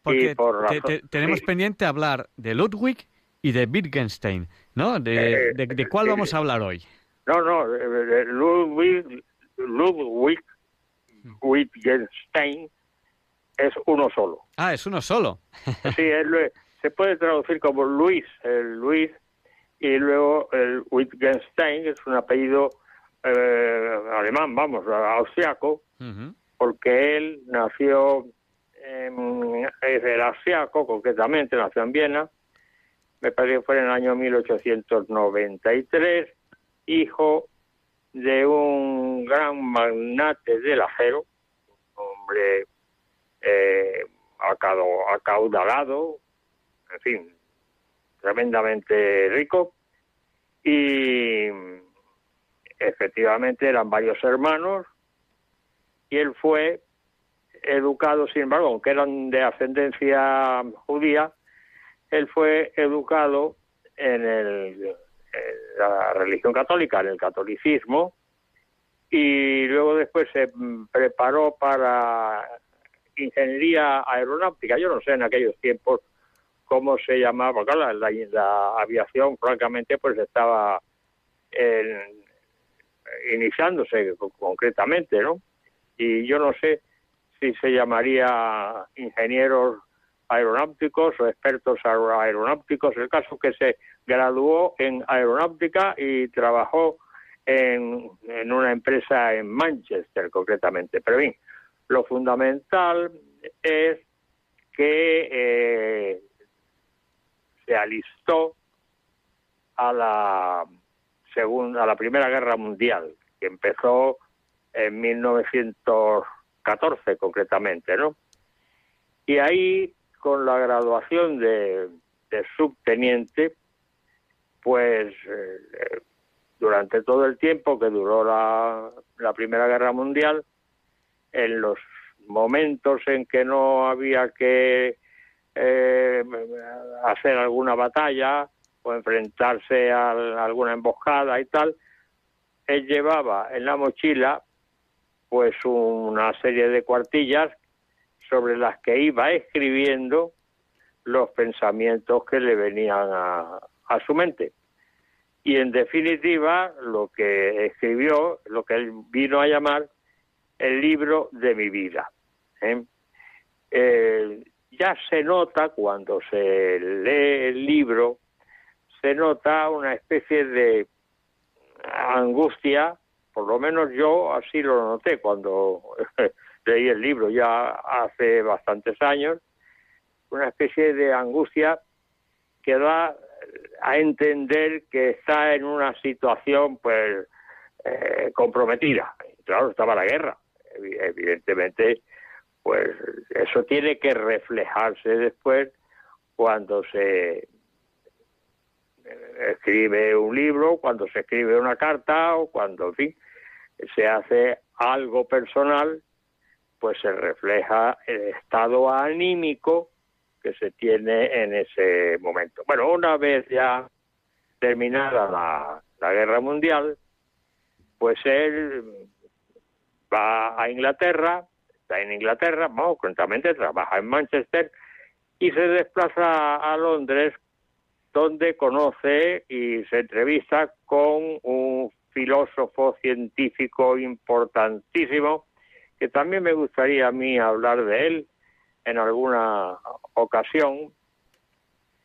Porque y por te- razón- te- tenemos sí, pendiente hablar de Ludwig y de Wittgenstein, ¿no? ¿De, Eh, de- de cuál sí. vamos a hablar hoy? No, no, eh, eh, Ludwig, Ludwig Wittgenstein es uno solo. Ah, es uno solo. (laughs) Sí, se puede traducir como Luis, el Luis, y luego el Wittgenstein, que es un apellido eh, alemán, vamos, austriaco, porque él nació, en, es el austriaco, concretamente, nació en Viena, me parece que fue en el año 1893, hijo de un gran magnate del acero, un hombre eh, acaudalado, en fin, tremendamente rico, y efectivamente eran varios hermanos, y él fue educado, sin embargo, aunque eran de ascendencia judía, él fue educado en, el, la religión católica, en el catolicismo, y luego después se preparó para ingeniería aeronáutica. Yo no sé en aquellos tiempos cómo se llamaba, claro, la, la aviación, francamente, pues estaba en- iniciándose co- concretamente, ¿no? Y yo no sé si se llamaría ingenieros aeronáuticos o expertos aer- aeronáuticos. El caso que se graduó en aeronáutica y trabajó en, en una empresa en Manchester, concretamente. Pero bien, lo fundamental es que eh, se alistó a la segunda, a la Primera Guerra Mundial, que empezó en 1914 concretamente, ¿no? Y ahí, con la graduación de, de subteniente, pues eh, durante todo el tiempo que duró la, la Primera Guerra Mundial, en los momentos en que no había que eh, hacer alguna batalla o enfrentarse a alguna emboscada y tal, él llevaba en la mochila pues una serie de cuartillas sobre las que iba escribiendo los pensamientos que le venían a, a su mente. Y en definitiva, lo que escribió, lo que él vino a llamar el libro de mi vida. ¿eh? Ya se nota cuando se lee el libro, se nota una especie de angustia, por lo menos yo así lo noté cuando (laughs) leí el libro ya hace bastantes años, una especie de angustia que da a entender que está en una situación pues eh, comprometida. Claro, estaba la guerra. Evi- Evidentemente, pues eso tiene que reflejarse después cuando se eh, escribe un libro, cuando se escribe una carta o cuando, en fin, se hace algo personal, pues se refleja el estado anímico que se tiene en ese momento. Bueno, una vez ya terminada la, la guerra mundial, pues él va a Inglaterra, está en Inglaterra, bueno, concretamente trabaja en Manchester y se desplaza a Londres donde conoce y se entrevista con un filósofo científico importantísimo que también me gustaría a mí hablar de él en alguna ocasión,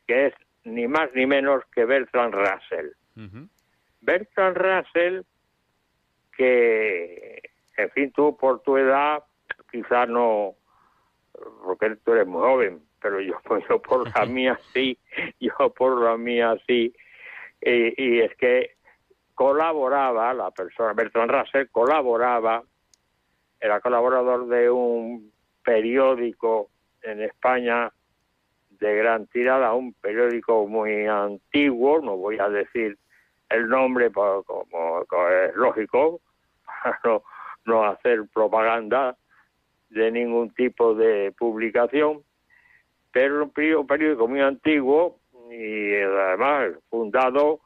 que es ni más ni menos que Bertrand Russell. Bertrand Russell, que, en fin, tú por tu edad, quizás no, porque tú eres muy joven, pero yo, (laughs) yo por la (laughs) mía sí, yo por la mía sí, y, y es que colaboraba, la persona, Bertrand Russell colaboraba, era colaborador de un periódico en España de gran tirada, un periódico muy antiguo, no voy a decir el nombre como, es lógico, (laughs) para no, no hacer propaganda de ningún tipo de publicación, pero un periódico muy antiguo y además fundado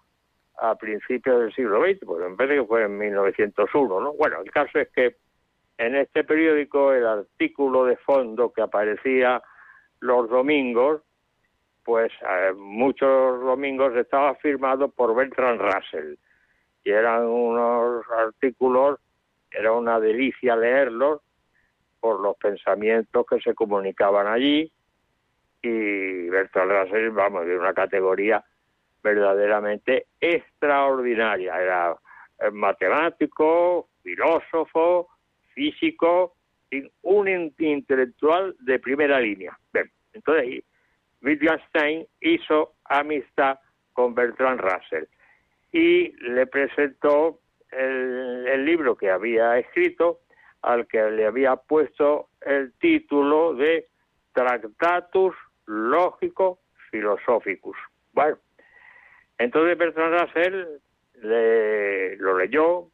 a principios del siglo XX, pues en vez de que fue en 1901, ¿no? Bueno, el caso es que en este periódico el artículo de fondo que aparecía los domingos, pues eh, muchos domingos estaba firmado por Bertrand Russell y eran unos artículos, era una delicia leerlos por los pensamientos que se comunicaban allí y Bertrand Russell, vamos, de una categoría verdaderamente extraordinaria. Era eh, matemático, filósofo, físico, un intelectual de primera línea. Entonces Wittgenstein hizo amistad con Bertrand Russell y le presentó el, libro que había escrito, al que le había puesto el título de Tractatus Lógico Philosophicus. Bueno, entonces Bertrand Russell le, lo leyó,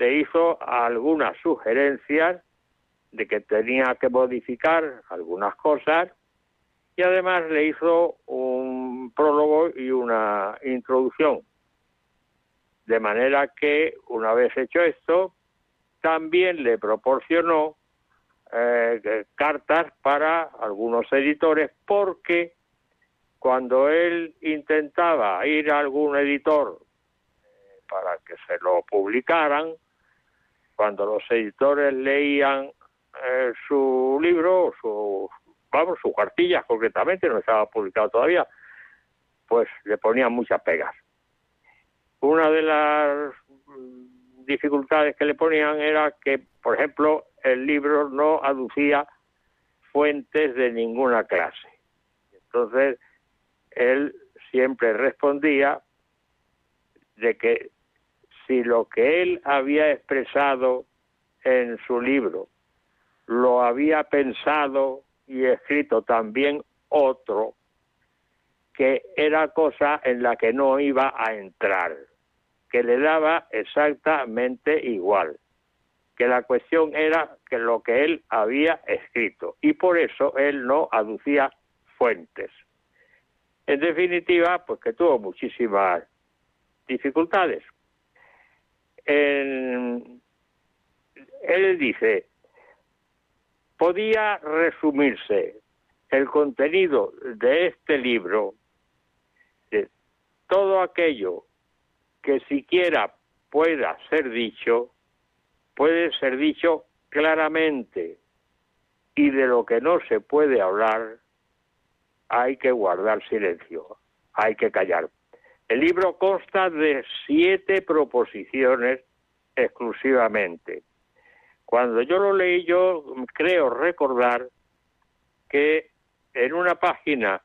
le hizo algunas sugerencias de que tenía que modificar algunas cosas y además le hizo un prólogo y una introducción. De manera que una vez hecho esto, también le proporcionó eh, cartas para algunos editores porque cuando él intentaba ir a algún editor eh, para que se lo publicaran, cuando los editores leían eh, su libro, su, vamos, su cartilla concretamente, no estaba publicado todavía, pues le ponían muchas pegas. Una de las mm, dificultades que le ponían era que, por ejemplo, el libro no aducía fuentes de ninguna clase. Entonces, él siempre respondía de que si lo que él había expresado en su libro lo había pensado y escrito también otro, que era cosa en la que no iba a entrar, que le daba exactamente igual, que la cuestión era que lo que él había escrito y por eso él no aducía fuentes. En definitiva, pues que tuvo muchísimas dificultades. Él dice, podía resumirse el contenido de este libro de todo aquello que siquiera pueda ser dicho, puede ser dicho claramente y de lo que no se puede hablar, hay que guardar silencio, hay que callar. El libro consta de siete proposiciones exclusivamente. Cuando yo lo leí, yo creo recordar que en una página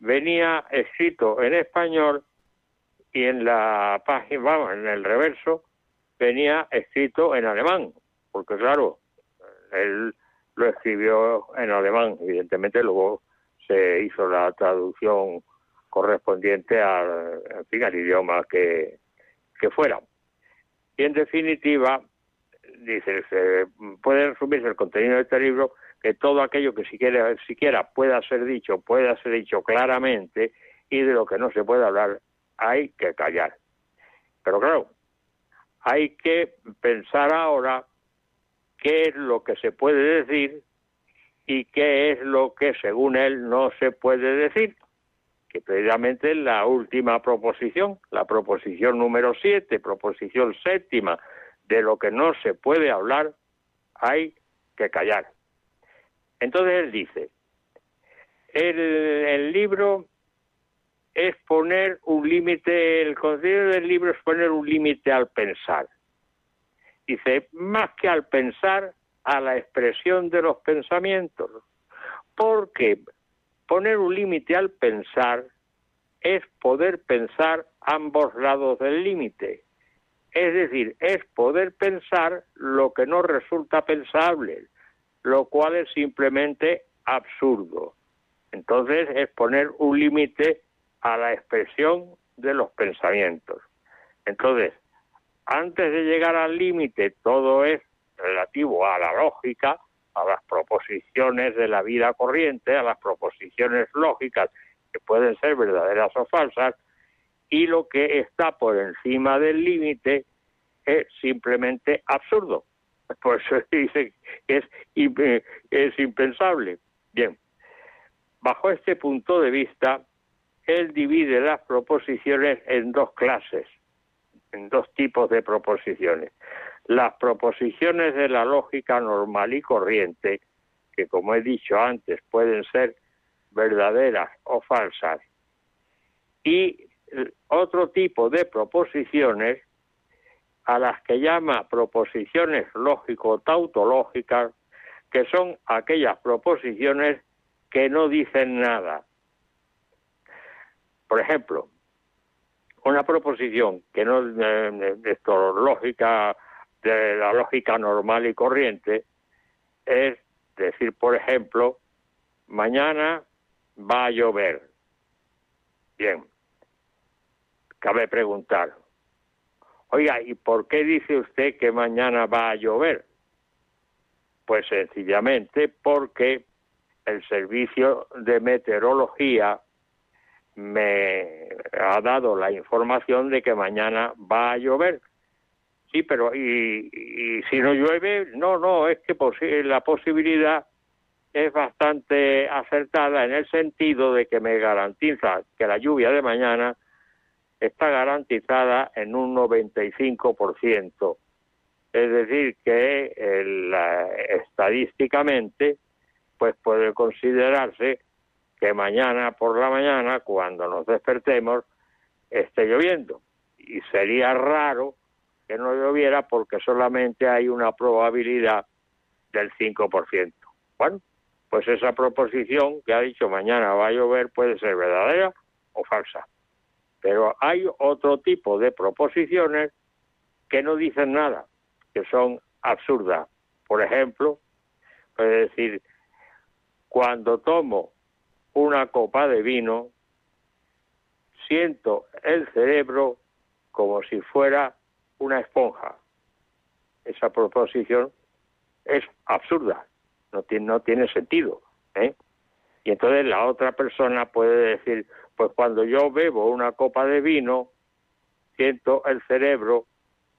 venía escrito en español y en la página, vamos, en el reverso venía escrito en alemán, porque claro, él lo escribió en alemán, evidentemente luego se hizo la traducción correspondiente al, al idioma que, que fuera. Y en definitiva, dice, se puede resumirse el contenido de este libro que todo aquello que siquiera, siquiera pueda ser dicho, pueda ser dicho claramente y de lo que no se puede hablar, hay que callar. Pero claro, hay que pensar ahora qué es lo que se puede decir y qué es lo que según él no se puede decir, que precisamente la última proposición, la proposición número siete, proposición séptima, de lo que no se puede hablar, hay que callar. Entonces él dice, el, el libro es poner un límite, el contenido del libro es poner un límite al pensar. Dice, más que al pensar, a la expresión de los pensamientos, porque poner un límite al pensar es poder pensar ambos lados del límite. Es decir, es poder pensar lo que no resulta pensable, lo cual es simplemente absurdo. Entonces es poner un límite a la expresión de los pensamientos. Entonces, antes de llegar al límite, todo es relativo a la lógica, a las proposiciones de la vida corriente, a las proposiciones lógicas que pueden ser verdaderas o falsas, y lo que está por encima del límite es simplemente absurdo. (laughs) Por eso dice que es, es impensable. Bien, bajo este punto de vista, él divide las proposiciones en dos clases, en dos tipos de proposiciones. Las proposiciones de la lógica normal y corriente, que como he dicho antes pueden ser verdaderas o falsas, y eh, otro tipo de proposiciones a las que llama proposiciones lógico-tautológicas, que son aquellas proposiciones que no dicen nada. Por ejemplo, una proposición que no eh, esto, lógica de la lógica normal y corriente es decir, por ejemplo, mañana va a llover. Bien, cabe preguntar, oiga, ¿y por qué dice usted que mañana va a llover? Pues sencillamente porque el servicio de meteorología me ha dado la información de que mañana va a llover. Sí, pero ¿y, si no llueve? No, no, es que posi- la posibilidad es bastante acertada en el sentido de que me garantiza que la lluvia de mañana está garantizada en un 95%. Es decir, que el, eh, estadísticamente pues puede considerarse que mañana por la mañana, cuando nos despertemos, esté lloviendo. Y sería raro que no lloviera porque solamente hay una probabilidad del 5%. Bueno, pues esa proposición que ha dicho mañana va a llover puede ser verdadera o falsa. Pero hay otro tipo de proposiciones que no dicen nada, que son absurdas. Por ejemplo, puede decir, cuando tomo una copa de vino, siento el cerebro como si fuera una esponja. Esa proposición es absurda, no tiene, no tiene sentido. ¿eh? Y entonces la otra persona puede decir, pues cuando yo bebo una copa de vino, siento el cerebro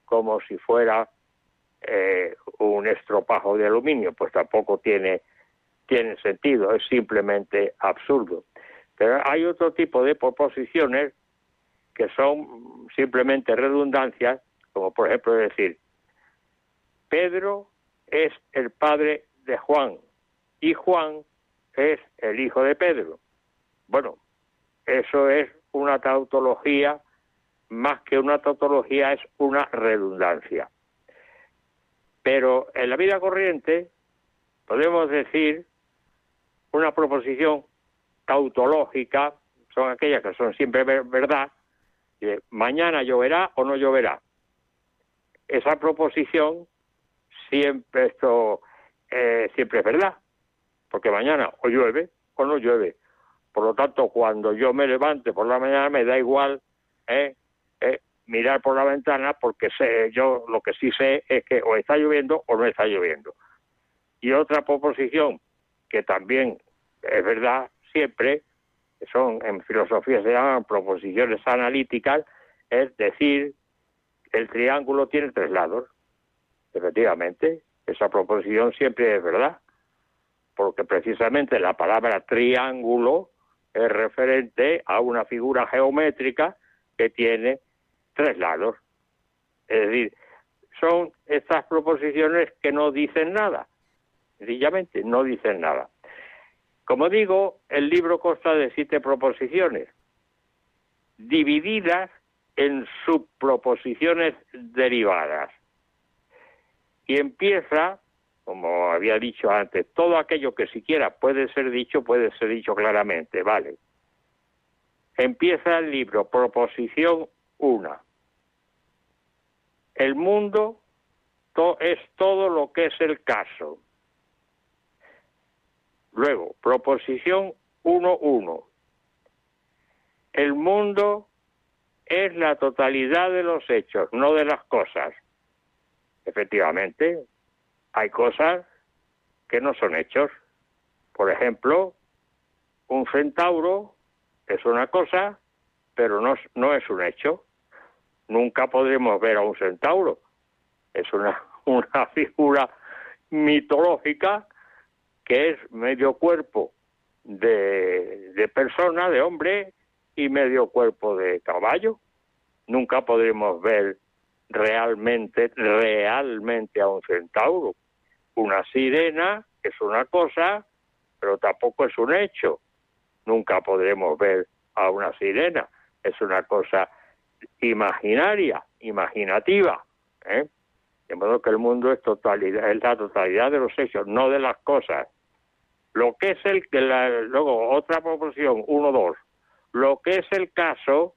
como si fuera eh, un estropajo de aluminio, pues tampoco tiene, tiene sentido, es simplemente absurdo. Pero hay otro tipo de proposiciones que son simplemente redundancias, como por ejemplo decir, Pedro es el padre de Juan y Juan es el hijo de Pedro. Bueno, eso es una tautología, más que una tautología es una redundancia. Pero en la vida corriente podemos decir una proposición tautológica, son aquellas que son siempre ver- verdad, mañana lloverá o no lloverá. Esa proposición siempre esto eh, siempre es verdad, porque mañana o llueve o no llueve. Por lo tanto, cuando yo me levante por la mañana me da igual eh, eh, mirar por la ventana porque sé, yo lo que sí sé es que o está lloviendo o no está lloviendo. Y otra proposición que también es verdad siempre, son en filosofía se llaman proposiciones analíticas, es decir, el triángulo tiene tres lados. Efectivamente, esa proposición siempre es verdad, porque precisamente la palabra triángulo es referente a una figura geométrica que tiene tres lados. Es decir, son estas proposiciones que no dicen nada, sencillamente no dicen nada. Como digo, el libro consta de siete proposiciones, divididas en subproposiciones derivadas. Y empieza, como había dicho antes, todo aquello que siquiera puede ser dicho, puede ser dicho claramente, ¿vale? Empieza el libro, proposición 1. El mundo es todo lo que es el caso. Luego, proposición 1.1. El mundo es la totalidad de los hechos, no de las cosas. Efectivamente, hay cosas que no son hechos. Por ejemplo, un centauro es una cosa pero no, no es un hecho. Nunca podremos ver a un centauro. Es una, (laughs) una figura mitológica que es medio cuerpo de, de persona, de hombre, y medio cuerpo de caballo. Nunca podremos ver realmente, realmente a un centauro. Una sirena es una cosa, pero tampoco es un hecho. Nunca podremos ver a una sirena. Es una cosa imaginaria, imaginativa. ¿eh? De modo que el mundo es totalidad, es la totalidad de los hechos, no de las cosas. Lo que es el que luego otra proporción, uno, dos. Lo que es el caso,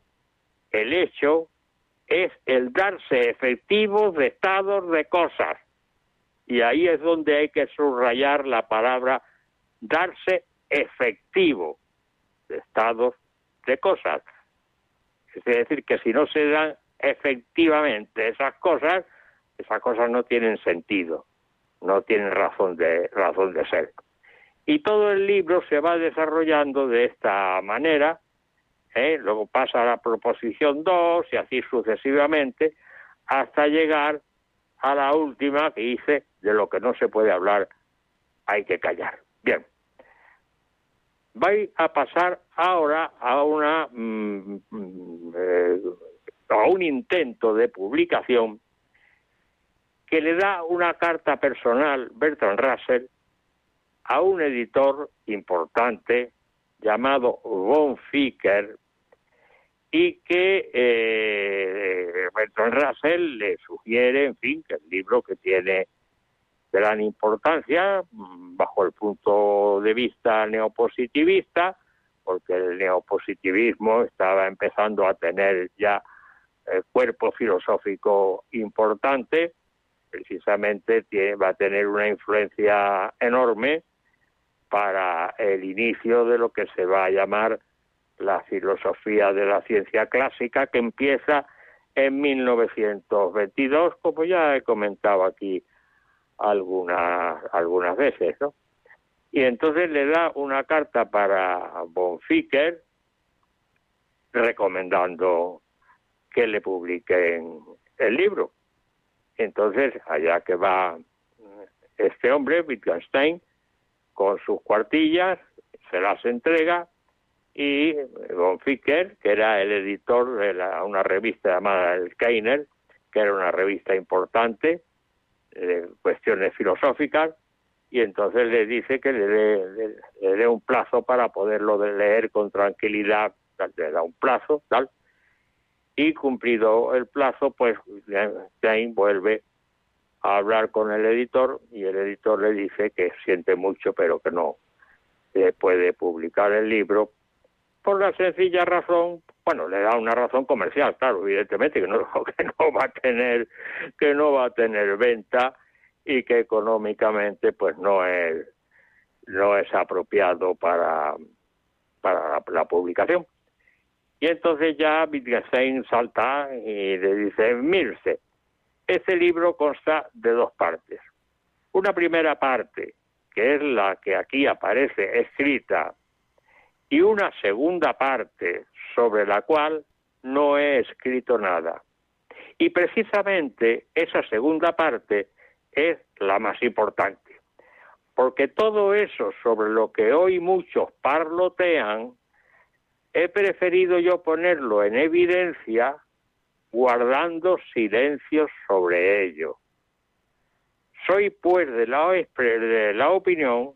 el hecho, es el darse efectivo de estados de cosas. Y ahí es donde hay que subrayar la palabra darse efectivo de estados de cosas. Es decir, que si no se dan efectivamente esas cosas, esas cosas no tienen sentido, no tienen razón de, razón de ser. Y todo el libro se va desarrollando de esta manera, ¿eh? luego pasa a la proposición 2 y así sucesivamente, hasta llegar a la última que dice de lo que no se puede hablar hay que callar. Bien, voy a pasar ahora a una mm, mm, eh, a un intento de publicación que le da una carta personal Bertrand Russell a un editor importante llamado Von Ficker y que eh, Bertrand Russell le sugiere, en fin, que el libro que tiene gran importancia mm, bajo el punto de vista neopositivista, porque el neopositivismo estaba empezando a tener ya eh, cuerpo filosófico importante, precisamente tiene, va a tener una influencia enorme para el inicio de lo que se va a llamar la filosofía de la ciencia clásica, que empieza en 1922, como ya he comentado aquí algunas, algunas veces, ¿no? Y entonces le da una carta para Bonficker recomendando que le publiquen el libro. Entonces, allá que va este hombre, Wittgenstein, con sus cuartillas, se las entrega y Bonficker, que era el editor de una revista llamada El Keiner, que era una revista importante, de cuestiones filosóficas y entonces le dice que le dé, un plazo para poderlo leer con tranquilidad, le da un plazo, tal, y cumplido el plazo, pues Jane vuelve a hablar con el editor y el editor le dice que siente mucho pero que no puede publicar el libro por la sencilla razón bueno, le da una razón comercial, claro, evidentemente que no, (laughs) que no va a tener que no va a tener venta y que económicamente pues no es no es apropiado para para la, publicación. Y entonces ya Wittgenstein salta y le dice, Mirce, este libro consta de dos partes. Una primera parte, que es la que aquí aparece escrita, y una segunda parte sobre la cual no he escrito nada. Y precisamente esa segunda parte es la más importante, porque todo eso sobre lo que hoy muchos parlotean, he preferido yo ponerlo en evidencia guardando silencio sobre ello. Soy pues de la, de la opinión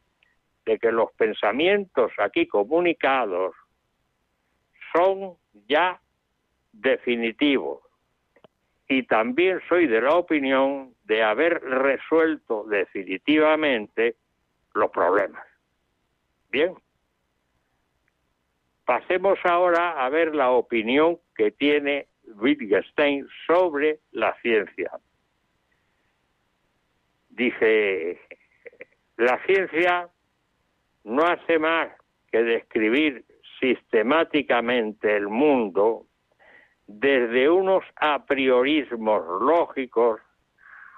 de que los pensamientos aquí comunicados son ya definitivos. Y también soy de la opinión de haber resuelto definitivamente los problemas. Bien. Pasemos ahora a ver la opinión que tiene Wittgenstein sobre la ciencia. Dice, la ciencia no hace más que describir sistemáticamente el mundo desde unos apriorismos lógicos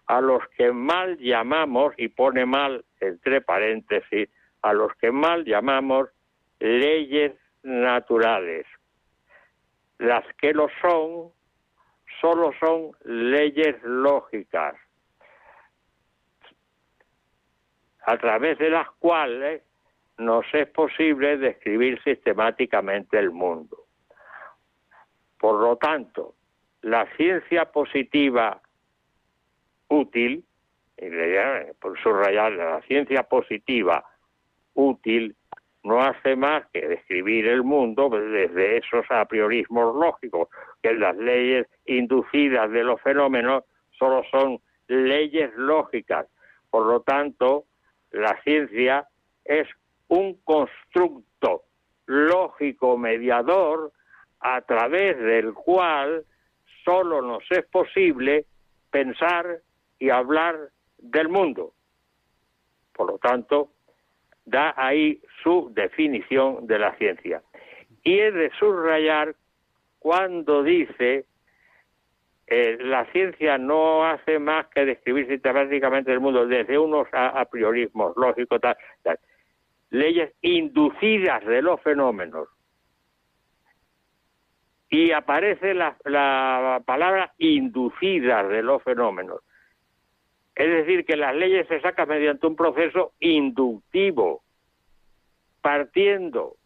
a los que mal llamamos, y pone mal entre paréntesis, a los que mal llamamos leyes naturales. las que lo son solo son leyes lógicas a través de las cuales nos es posible describir sistemáticamente el mundo. Por lo tanto, la ciencia positiva útil, por subrayar la ciencia positiva útil, no hace más que describir el mundo desde esos apriorismos lógicos, que las leyes inducidas de los fenómenos solo son leyes lógicas. Por lo tanto, la ciencia es un constructo lógico mediador a través del cual solo nos es posible pensar y hablar del mundo. Por lo tanto, da ahí su definición de la ciencia. Y es de subrayar cuando dice eh, la ciencia no hace más que describir sistemáticamente el mundo desde unos a, priorismos lógicos, leyes inducidas de los fenómenos. Y aparece la, la palabra inducidas de los fenómenos. Es decir, que las leyes se sacan mediante un proceso inductivo, partiendo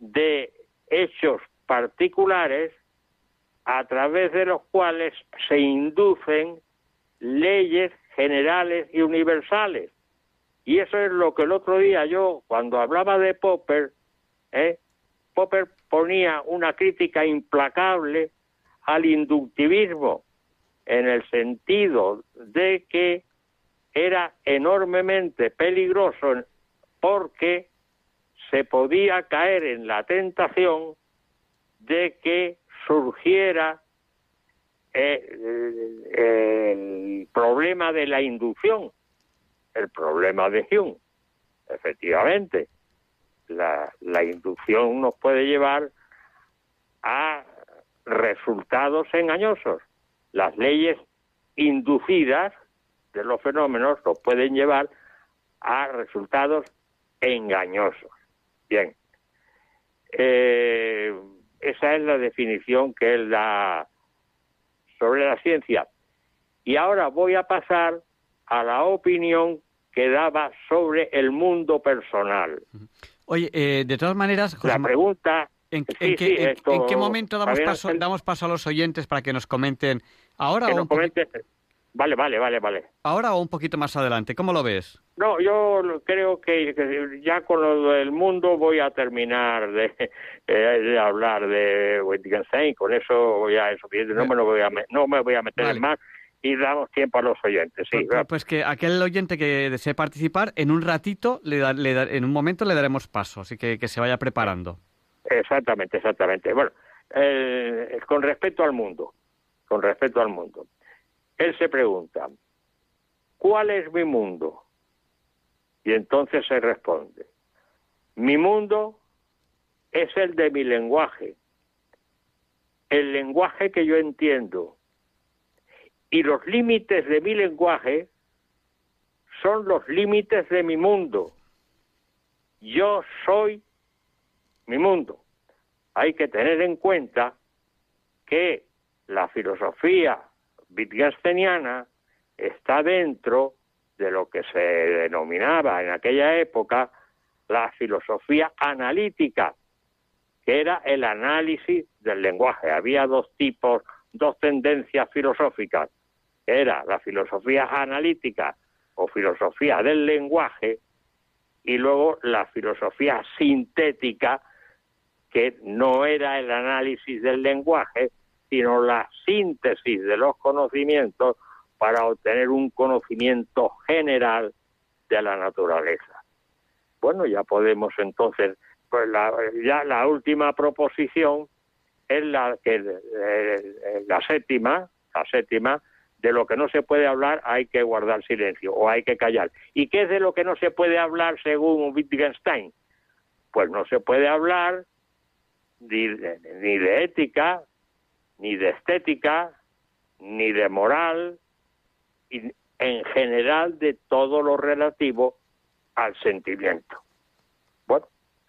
de hechos particulares a través de los cuales se inducen leyes generales y universales. Y eso es lo que el otro día yo, cuando hablaba de Popper, ¿eh? Popper ponía una crítica implacable al inductivismo, en el sentido de que era enormemente peligroso porque se podía caer en la tentación de que surgiera eh, el problema de la inducción, el problema de Hume. Efectivamente, la, la inducción nos puede llevar a resultados engañosos. Las leyes inducidas de los fenómenos nos pueden llevar a resultados engañosos. Bien. Eh, esa es la definición que él da sobre la ciencia. Y ahora voy a pasar a la opinión que daba sobre el mundo personal. Oye, eh, de todas maneras, la pregunta. ¿En, qué, momento damos paso, damos paso a los oyentes para que nos comenten? ¿Ahora o Vale, vale, vale, vale. ¿Ahora o un poquito más adelante? ¿Cómo lo ves? No, yo creo que, ya con lo del mundo voy a terminar de, (laughs) eh, hablar de Wittgenstein, con eso ya es suficiente, no me, lo voy a, no me voy a meter en más y damos tiempo a los oyentes. Sí, pues, pues, que aquel oyente que desee participar, en un ratito, le, en un momento le daremos paso, así que que se vaya preparando. Exactamente, exactamente. Bueno, eh, con respecto al mundo, con respecto al mundo. Él se pregunta, ¿cuál es mi mundo? Y entonces se responde, mi mundo es el de mi lenguaje, el lenguaje que yo entiendo. Y los límites de mi lenguaje son los límites de mi mundo. Yo soy mi mundo. Hay que tener en cuenta que la filosofía Wittgensteiniana está dentro de lo que se denominaba en aquella época la filosofía analítica, que era el análisis del lenguaje. Había dos tipos, dos tendencias filosóficas. Era la filosofía analítica o filosofía del lenguaje y luego la filosofía sintética, que no era el análisis del lenguaje, sino la síntesis de los conocimientos para obtener un conocimiento general de la naturaleza. Bueno, ya podemos entonces, pues la, ya la última proposición es la que eh, la séptima, la séptima de lo que no se puede hablar hay que guardar silencio o hay que callar. ¿Y qué es de lo que no se puede hablar según Wittgenstein? Pues no se puede hablar ni de ética, ni de estética, ni de moral, y en general de todo lo relativo al sentimiento.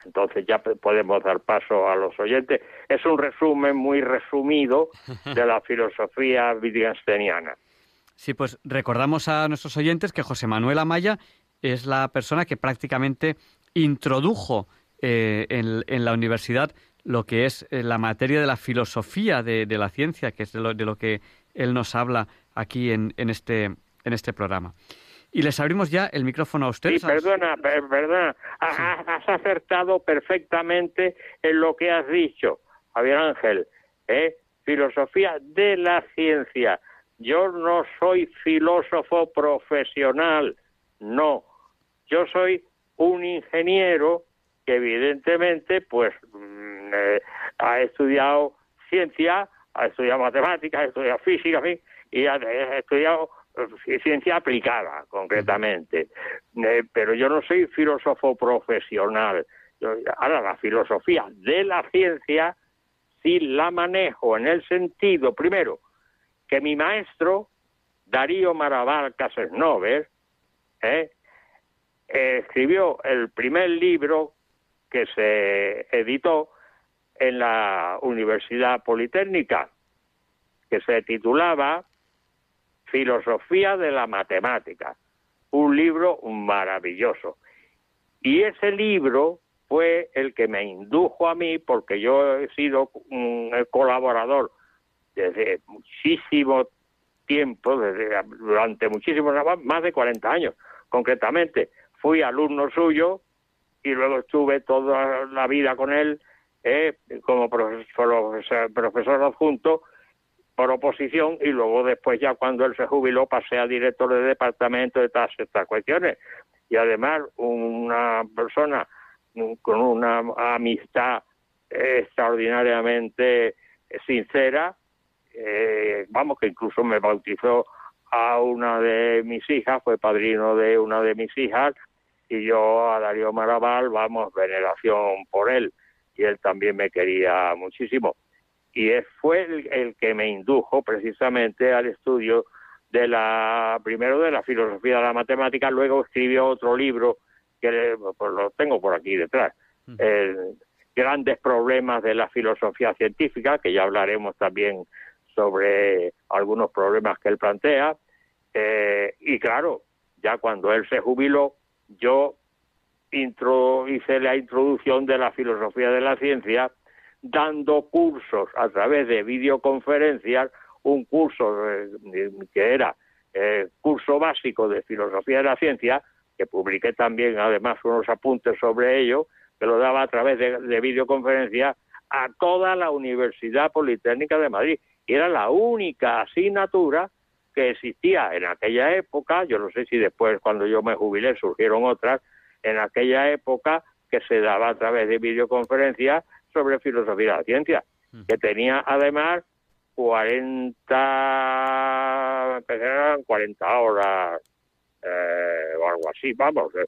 Entonces ya podemos dar paso a los oyentes. Es un resumen muy resumido (laughs) de la filosofía wittgensteiniana. Sí, pues recordamos a nuestros oyentes que José Manuel Amaya es la persona que prácticamente introdujo eh, en, la universidad lo que es eh, la materia de la filosofía de, la ciencia, que es de lo, que él nos habla aquí en, este, en este programa. Y les abrimos ya el micrófono a ustedes. Sí, perdona, perdona. Has acertado perfectamente en lo que has dicho, Javier Ángel. ¿eh? Filosofía de la ciencia. Yo no soy filósofo profesional, no. Yo soy un ingeniero que evidentemente pues mm, eh, ha estudiado ciencia, ha estudiado matemáticas, ha estudiado física, y ha, estudiado ciencia aplicada concretamente. Eh, pero yo no soy filósofo profesional. ahora, la filosofía de la ciencia sí la manejo en el sentido, primero, que mi maestro, Darío Maraval Casesnover, ¿eh? escribió el primer libro que se editó en la Universidad Politécnica, que se titulaba Filosofía de la Matemática, un libro maravilloso. Y ese libro fue el que me indujo a mí, porque yo he sido un colaborador desde muchísimo tiempo, desde, durante muchísimos, más de 40 años concretamente. Fui alumno suyo y luego estuve toda la vida con él eh, como profesor, profesor adjunto por oposición y luego después ya cuando él se jubiló pasé a director de departamento de todas estas cuestiones. Y además una persona con una amistad extraordinariamente sincera, eh, vamos, que incluso me bautizó a una de mis hijas, fue padrino de una de mis hijas, y yo a Darío Maraval, vamos, veneración por él, y él también me quería muchísimo. Y fue el, que me indujo precisamente al estudio de la, primero de la filosofía de la matemática, luego escribió otro libro, que pues lo tengo por aquí detrás, Grandes problemas de la filosofía científica, que ya hablaremos también sobre algunos problemas que él plantea. Eh, y claro, ya cuando él se jubiló, yo hice la introducción de la filosofía de la ciencia, dando cursos a través de videoconferencias, un curso que era eh, curso básico de filosofía de la ciencia, que publiqué también además unos apuntes sobre ello, que lo daba a través de, de videoconferencia a toda la Universidad Politécnica de Madrid. Era la única asignatura que existía en aquella época, yo no sé si después cuando yo me jubilé surgieron otras, en aquella época que se daba a través de videoconferencias sobre filosofía de la ciencia, que tenía además 40, 40 horas eh, o algo así, vamos, eh,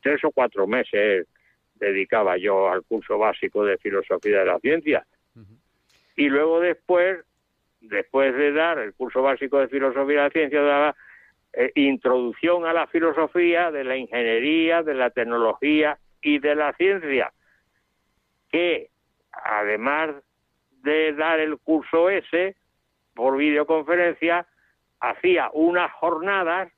tres o cuatro meses dedicaba yo al curso básico de filosofía de la ciencia. Y luego después, después de dar el curso básico de filosofía de la ciencia, daba eh, introducción a la filosofía de la ingeniería, de la tecnología y de la ciencia, que además de dar el curso ese por videoconferencia, hacía unas jornadas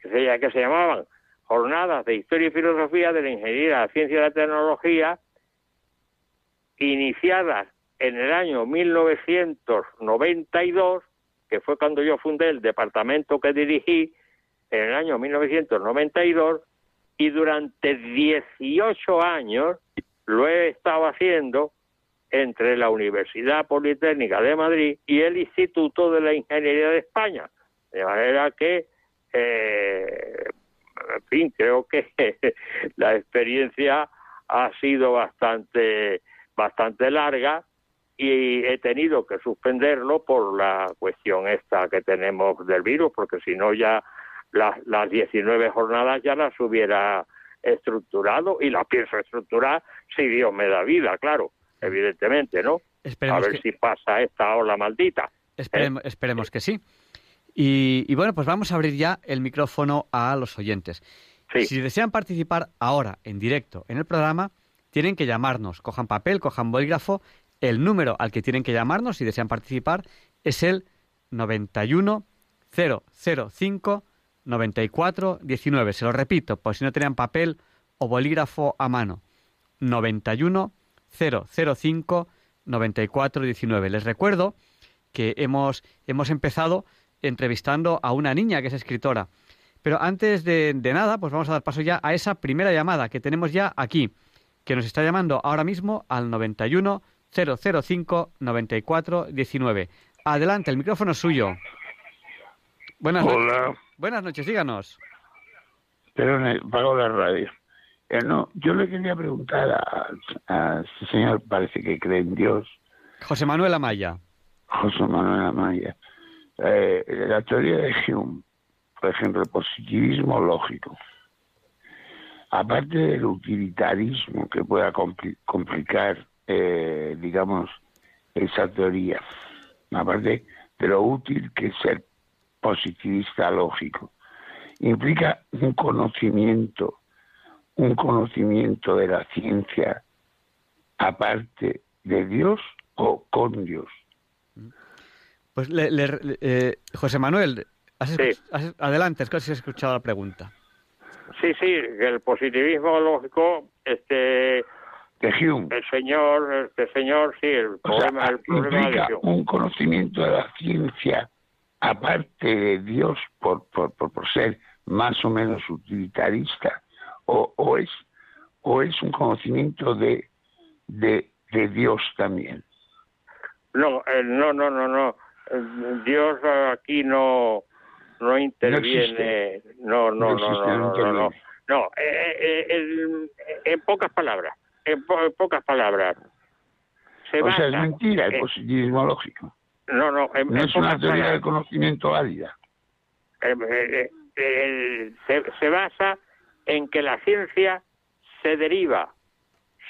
que se, que se llamaban jornadas de historia y filosofía de la ingeniería, la ciencia y la tecnología, iniciadas en el año 1992, que fue cuando yo fundé el departamento que dirigí, en el año 1992, y durante 18 años lo he estado haciendo entre la Universidad Politécnica de Madrid y el Instituto de la Ingeniería de España. De manera que, eh, en fin, creo que (laughs) la experiencia ha sido bastante, bastante larga y he tenido que suspenderlo por la cuestión esta que tenemos del virus, porque si no ya las, las 19 jornadas ya las hubiera estructurado y las pienso estructurar si Dios me da vida, claro, evidentemente, ¿no? a ver si pasa esta ola maldita. ¿eh? Esperemos, que sí. Y, y, bueno, pues vamos a abrir ya el micrófono a los oyentes. Si desean participar ahora en directo en el programa, tienen que llamarnos. Cojan papel, cojan bolígrafo. El número al que tienen que llamarnos si desean participar es el 91 005 94 19. Se lo repito, por si no tenían papel o bolígrafo a mano. 91 005 94 19. Les recuerdo que hemos, hemos empezado entrevistando a una niña que es escritora. Pero antes de, de, nada, pues vamos a dar paso ya a esa primera llamada que tenemos ya aquí, que nos está llamando ahora mismo al 91 005 94 19. Adelante, el micrófono es suyo. Buenas Hola. noches. Buenas noches, díganos. Perdón, pago la radio. Eh, no, yo le quería preguntar a, este señor, parece que cree en Dios, José Manuel Amaya. José Manuel Amaya. Eh, la teoría de Hume, por ejemplo, el positivismo lógico, aparte del utilitarismo que pueda compli- complicar, eh, digamos, esa teoría, aparte de lo útil que es ser positivista lógico, implica un conocimiento, un conocimiento de la ciencia aparte de Dios o con Dios. Pues le- le- eh, José Manuel, has escuch- has- adelante, es que has escuchado la pregunta. Sí, sí, el positivismo lógico, este, el señor, este señor, sí, el O sea, problema, el problema implica de Hume. un conocimiento de la ciencia aparte de Dios por, por, por, por ser más o menos utilitarista o, o es o es un conocimiento de, de, de Dios también. No, eh, no, no, no, no. Eh, Dios aquí no no interviene. No, no, no, No existe, no, no no, eh, eh, en pocas palabras, en, po- en pocas palabras. Se o sea, es basa mentira el positivismo lógico. No, no, en, No es una teoría del conocimiento válida. Eh, eh, eh, se, se basa en que la ciencia se deriva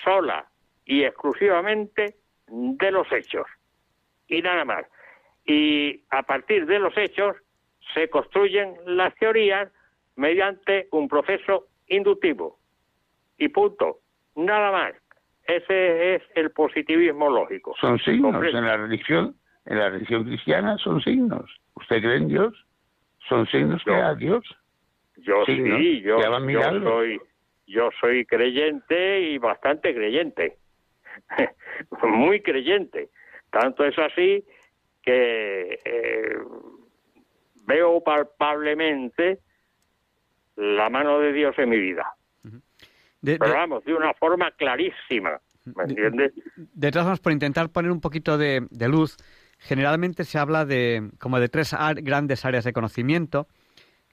sola y exclusivamente de los hechos y nada más. Y a partir de los hechos se construyen las teorías mediante un proceso inductivo. Y punto. Nada más. Ese es el positivismo lógico. Son signos en la religión, en la religión cristiana son signos. ¿Usted cree en Dios? Son signos que da Dios. Yo signos sí, yo, que van yo soy yo soy creyente y bastante creyente. (laughs) Muy creyente. Tanto es así que eh, veo palpablemente la mano de Dios en mi vida. De, Pero de- vamos, de una forma clarísima. ¿Me entiendes? de todas formas, por intentar poner un poquito de, de luz, generalmente se habla de como de tres grandes áreas de conocimiento,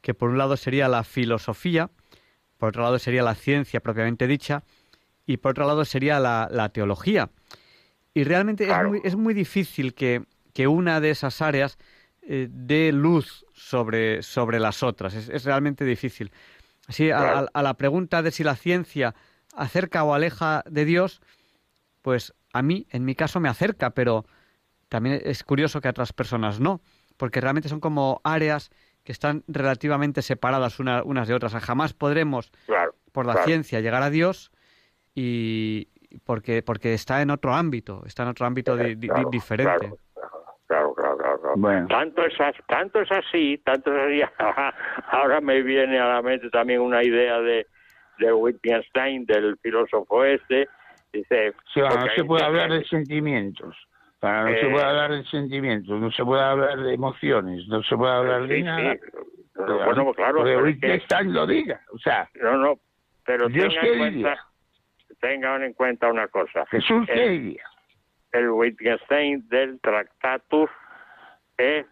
que por un lado sería la filosofía, por otro lado sería la ciencia propiamente dicha, y por otro lado sería la, la teología. Y realmente es, muy, es muy difícil que, que una de esas áreas eh, dé luz sobre, sobre las otras. Es, es realmente difícil. Así, a, a la pregunta de si la ciencia acerca o aleja de Dios, pues a mí, en mi caso, me acerca, pero también es curioso que a otras personas no, porque realmente son como áreas que están relativamente separadas una- unas de otras. O sea, jamás podremos, Claro, por la claro. ciencia, llegar a Dios y porque porque está en otro ámbito, está en otro ámbito di- di- Claro, diferente. Claro, claro, claro. claro. Tanto, es, tanto es así, tanto es así. (laughs) Ahora me viene a la mente también una idea de, de Wittgenstein, del filósofo este. Dice, Sí, bueno, no se puede hablar de sentimientos. Para, no se Eh, puede hablar de sentimientos, no se puede hablar de emociones, no se puede hablar de Sí, nada. sí. Bueno, pues claro, pero es que- Wittgenstein lo diga. O sea, No, no, pero Dios tengan en, cuenta, tengan en cuenta una cosa. Jesús qué el, diría. el Wittgenstein del Tractatus es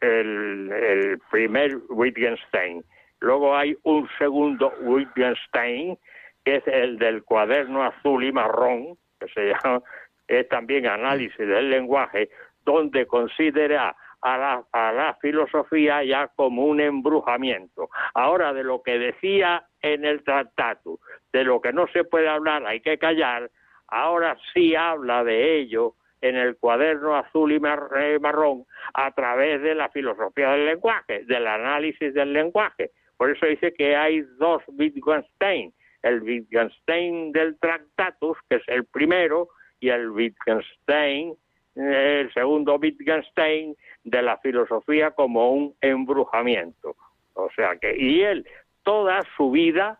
el, el primer Wittgenstein. Luego hay un segundo Wittgenstein, que es el del cuaderno azul y marrón, que se llama, es también análisis del lenguaje, donde considera a la, a la filosofía ya como un embrujamiento. Ahora, de lo que decía en el tratado, de lo que no se puede hablar, hay que callar, ahora sí habla de ello en el cuaderno azul y eh, marrón a través de la filosofía del lenguaje, del análisis del lenguaje. Por eso dice que hay dos Wittgenstein, el Wittgenstein del Tractatus, que es el primero, y el Wittgenstein, eh, el segundo Wittgenstein de la filosofía como un embrujamiento. O sea que, y él, toda su vida,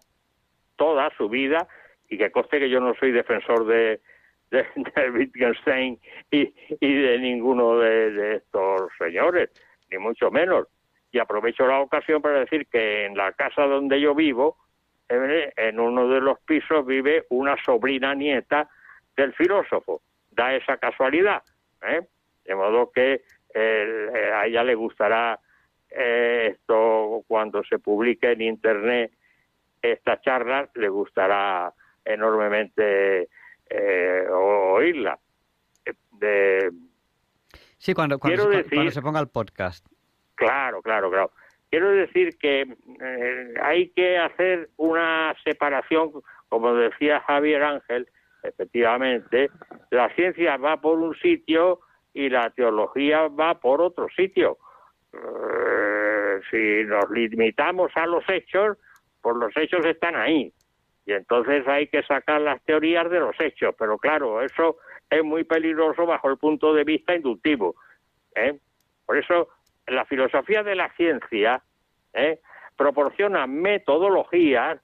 toda su vida, y que coste que yo no soy defensor de, de, Wittgenstein y, de ninguno de, estos señores, ni mucho menos. Y aprovecho la ocasión para decir que en la casa donde yo vivo, en en uno de los pisos vive una sobrina nieta del filósofo. Da esa casualidad. ¿eh? De modo que eh, a ella le gustará eh, esto cuando se publique en Internet esta charla, le gustará enormemente eh, oírla. De, Sí, cuando, cuando, se, decir- cuando se ponga el podcast. Claro, claro, claro. Quiero decir que eh, hay que hacer una separación, como decía Javier Ángel, efectivamente, la ciencia va por un sitio y la teología va por otro sitio. Eh, si nos limitamos a los hechos, pues los hechos están ahí. Y entonces hay que sacar las teorías de los hechos. Pero claro, eso es muy peligroso bajo el punto de vista inductivo. ¿eh? Por eso la filosofía de la ciencia ¿eh? proporciona metodologías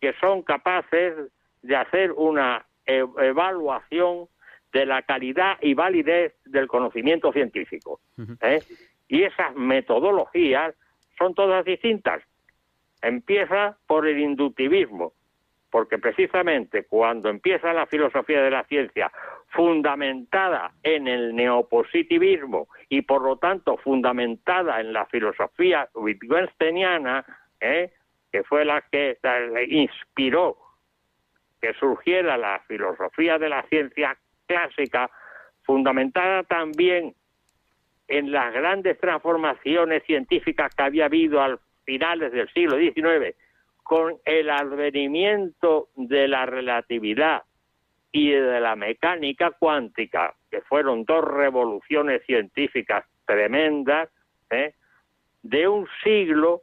que son capaces de hacer una e- evaluación de la calidad y validez del conocimiento científico. ¿eh? Y esas metodologías son todas distintas. Empieza por el inductivismo, porque precisamente cuando empieza la filosofía de la ciencia fundamentada en el neopositivismo y por lo tanto fundamentada en la filosofía wittgensteiniana, ¿eh? que fue la que inspiró que surgiera la filosofía de la ciencia clásica, fundamentada también en las grandes transformaciones científicas que había habido al finales del siglo XIX, con el advenimiento de la relatividad y de la mecánica cuántica, que fueron dos revoluciones científicas tremendas, ¿eh? de un siglo,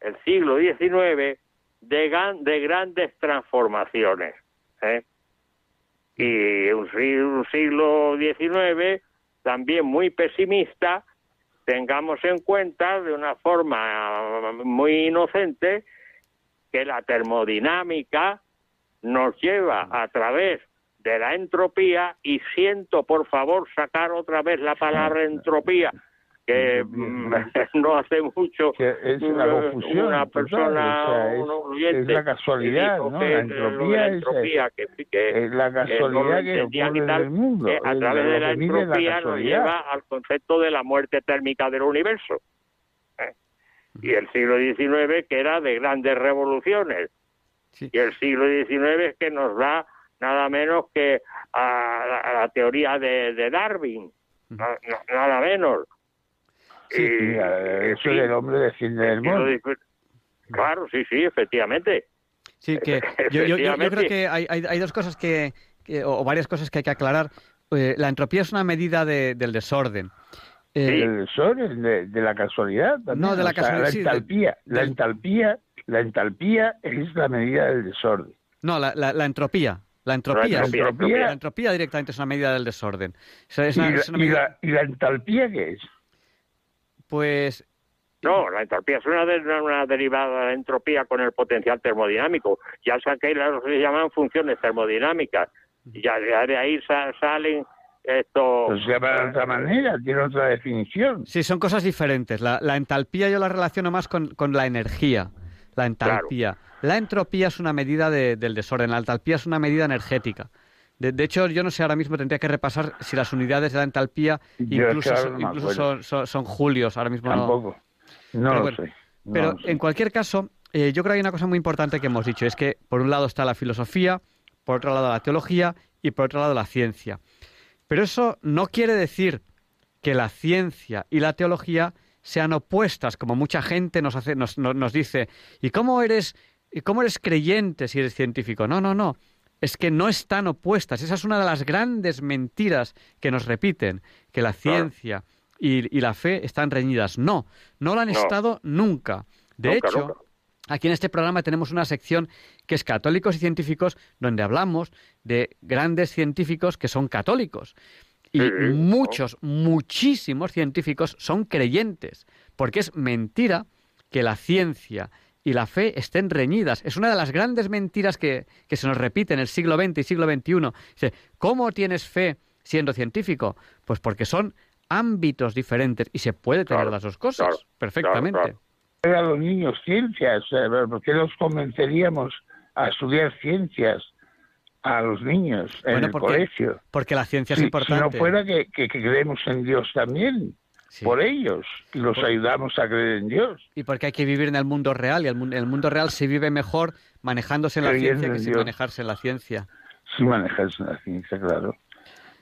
el siglo XIX, de, de grandes transformaciones. ¿eh? Y un, un siglo XIX también muy pesimista, tengamos en cuenta de una forma muy inocente que la termodinámica nos lleva a través de la entropía y siento por favor sacar otra vez la palabra entropía que mm, (laughs) no hace mucho es la confusión una total, persona o sea, es- un oyente es la casualidad, ¿no? que, La eh, entropía es- entropía que, que- es la casualidad que entendían y ocurre tal, en el mundo, que a través de la entropía nos lleva al concepto de la muerte térmica del universo ¿eh? y el siglo XIX que era de grandes revoluciones. Y el siglo XIX que nos da nada menos que a, la- a la teoría de, de Darwin na- na- nada menos Sí, Y- eso sí. del hombre mono. XIX. claro sí sí efectivamente Sí, que yo, (laughs) yo- yo- yo Efectivamente. creo que hay, hay- hay dos cosas que, que- o varias cosas que hay que aclarar. Eh, la entropía es una medida de- del desorden. Eh, del desorden, de, de la casualidad. también, No, de la o sea, casualidad, La sí, de- entalpía, la del- entalpía, la entalpía es la medida del desorden. No, la, la- la entropía. La entropía, La es- entropía. la entropía directamente es una medida del desorden. O sea, es ¿Y, una- la, es una y medida- la- y la entalpía qué es? Pues No, la entropía es una, de- una derivada de la entropía con el potencial termodinámico. Ya lo que se llaman funciones termodinámicas. Ya, ya de ahí sa- salen estos... Pues se llama de otra manera, tiene otra definición. Sí, son cosas diferentes. La, la entalpía yo la relaciono más con, con la energía, la entalpía. La entropía es una medida de- del desorden, la entalpía es una medida energética. De, de hecho, yo no sé, ahora mismo tendría que repasar si las unidades de la entalpía incluso, son, no me incluso acuerdo. son, son- son julios, ahora mismo no- Tampoco. No Pero lo sé. no Pero lo sé. en cualquier caso, eh, yo creo que hay una cosa muy importante que hemos dicho, es que por un lado está la filosofía, por otro lado la teología y por otro lado la ciencia. Pero eso no quiere decir que la ciencia y la teología sean opuestas, como mucha gente nos, hace, nos, nos- nos dice. ¿Y cómo eres, ¿Y cómo eres creyente si eres científico? No, no, no. Es que no están opuestas. Esa es una de las grandes mentiras que nos repiten, que la ciencia y, y la fe están reñidas. No, no lo han No. estado nunca. De Nunca, hecho, nunca. aquí en este programa tenemos una sección que es Católicos y Científicos, donde hablamos de grandes científicos que son católicos. Y Sí, muchos, muchísimos científicos son creyentes, porque es mentira que la ciencia y la fe estén reñidas. Es una de las grandes mentiras que, que se nos repite en el siglo XX y siglo XXI. Dice, ¿cómo tienes fe siendo científico? Pues porque son ámbitos diferentes y se puede tener las dos cosas perfectamente. a los niños ciencias, eh, ¿por qué los convenceríamos a estudiar ciencias a los niños en Bueno, el porque- colegio? Porque la ciencia Si- es importante. Si no fuera que, que- que creemos en Dios también, por ellos, los ayudamos a creer en Dios. Y porque hay que vivir en el mundo real, y el, mun- el mundo real se vive mejor manejándose en la Creyendo ciencia que en sin Dios. manejarse en la ciencia. sin manejarse en la ciencia, claro.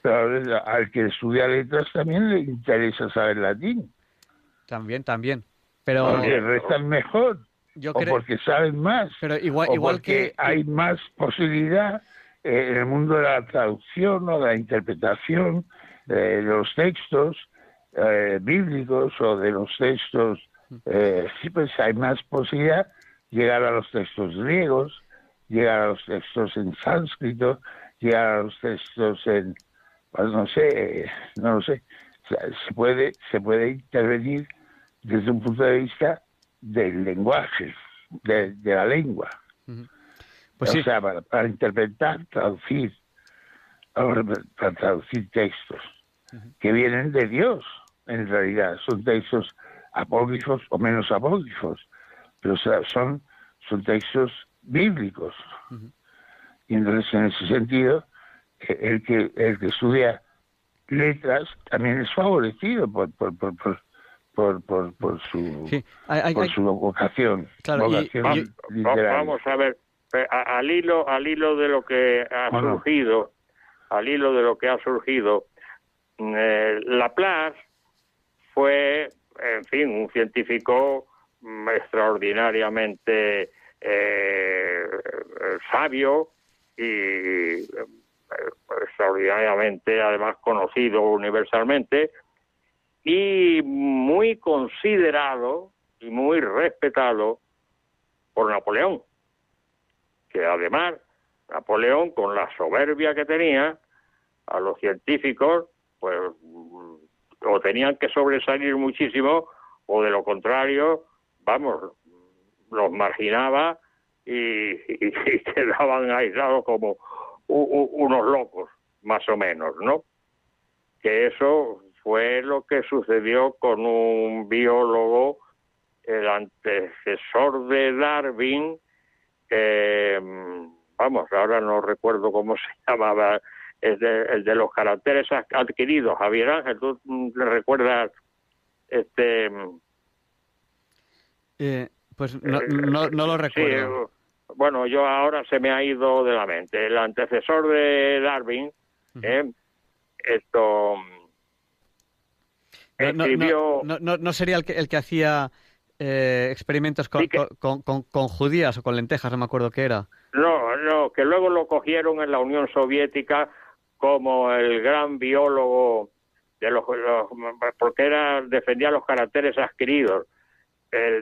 Pero al que estudia letras también le interesa saber latín, También, también. Pero porque rezan mejor, yo o porque saben más, Pero igual, o igual porque que... hay más posibilidad eh, en el mundo de la traducción o de la interpretación eh, de los textos eh, bíblicos o de los textos, eh, sí, pues hay más posibilidad llegar a los textos griegos, llegar a los textos en sánscrito, llegar a los textos en, pues no sé, no lo sé, O sea, se puede, se puede intervenir desde un punto de vista del lenguaje, de, de la lengua. Pues o sí. sea, para, para interpretar, traducir, para traducir textos que vienen de Dios, en realidad. Son textos apócrifos o menos apócrifos, pero o sea, son, son textos bíblicos. Y entonces, en ese sentido, eh, el que, el que estudia letras también es favorecido por, por, por, por, por, por, por su, Sí, hay- hay- por su vocación. Claro, y- vocación Va- literaria. vamos a ver, eh, a- al hilo, al hilo de lo que ha Bueno. surgido, al hilo de lo que ha surgido, mm, eh, Laplace fue, en fin, un científico mm, extraordinariamente eh, sabio y eh, extraordinariamente, además, conocido universalmente y muy considerado y muy respetado por Napoleón, que además Napoleón, con la soberbia que tenía, a los científicos, pues o tenían que sobresalir muchísimo, o de lo contrario, vamos, los marginaba y, y- (laughs) quedaban aislados como u- unos locos, más o menos, ¿no? Que eso fue lo que sucedió con un biólogo, el antecesor de Darwin, eh, vamos, ahora no recuerdo cómo (laughs) se llamaba, es de- el de los caracteres ad- adquiridos. Javier Ángel, ¿tú mm, le recuerdas este? eh, pues no, no, no lo recuerdo. eh, bueno, yo ahora se me ha ido de la mente. El antecesor de Darwin, eh, esto No, escribió... no sería el que, el que hacía eh, experimentos con, con, con- con judías o con lentejas, no me acuerdo qué era. No, no, que luego lo cogieron en la Unión Soviética como el gran biólogo de los, porque era defendía los caracteres adquiridos.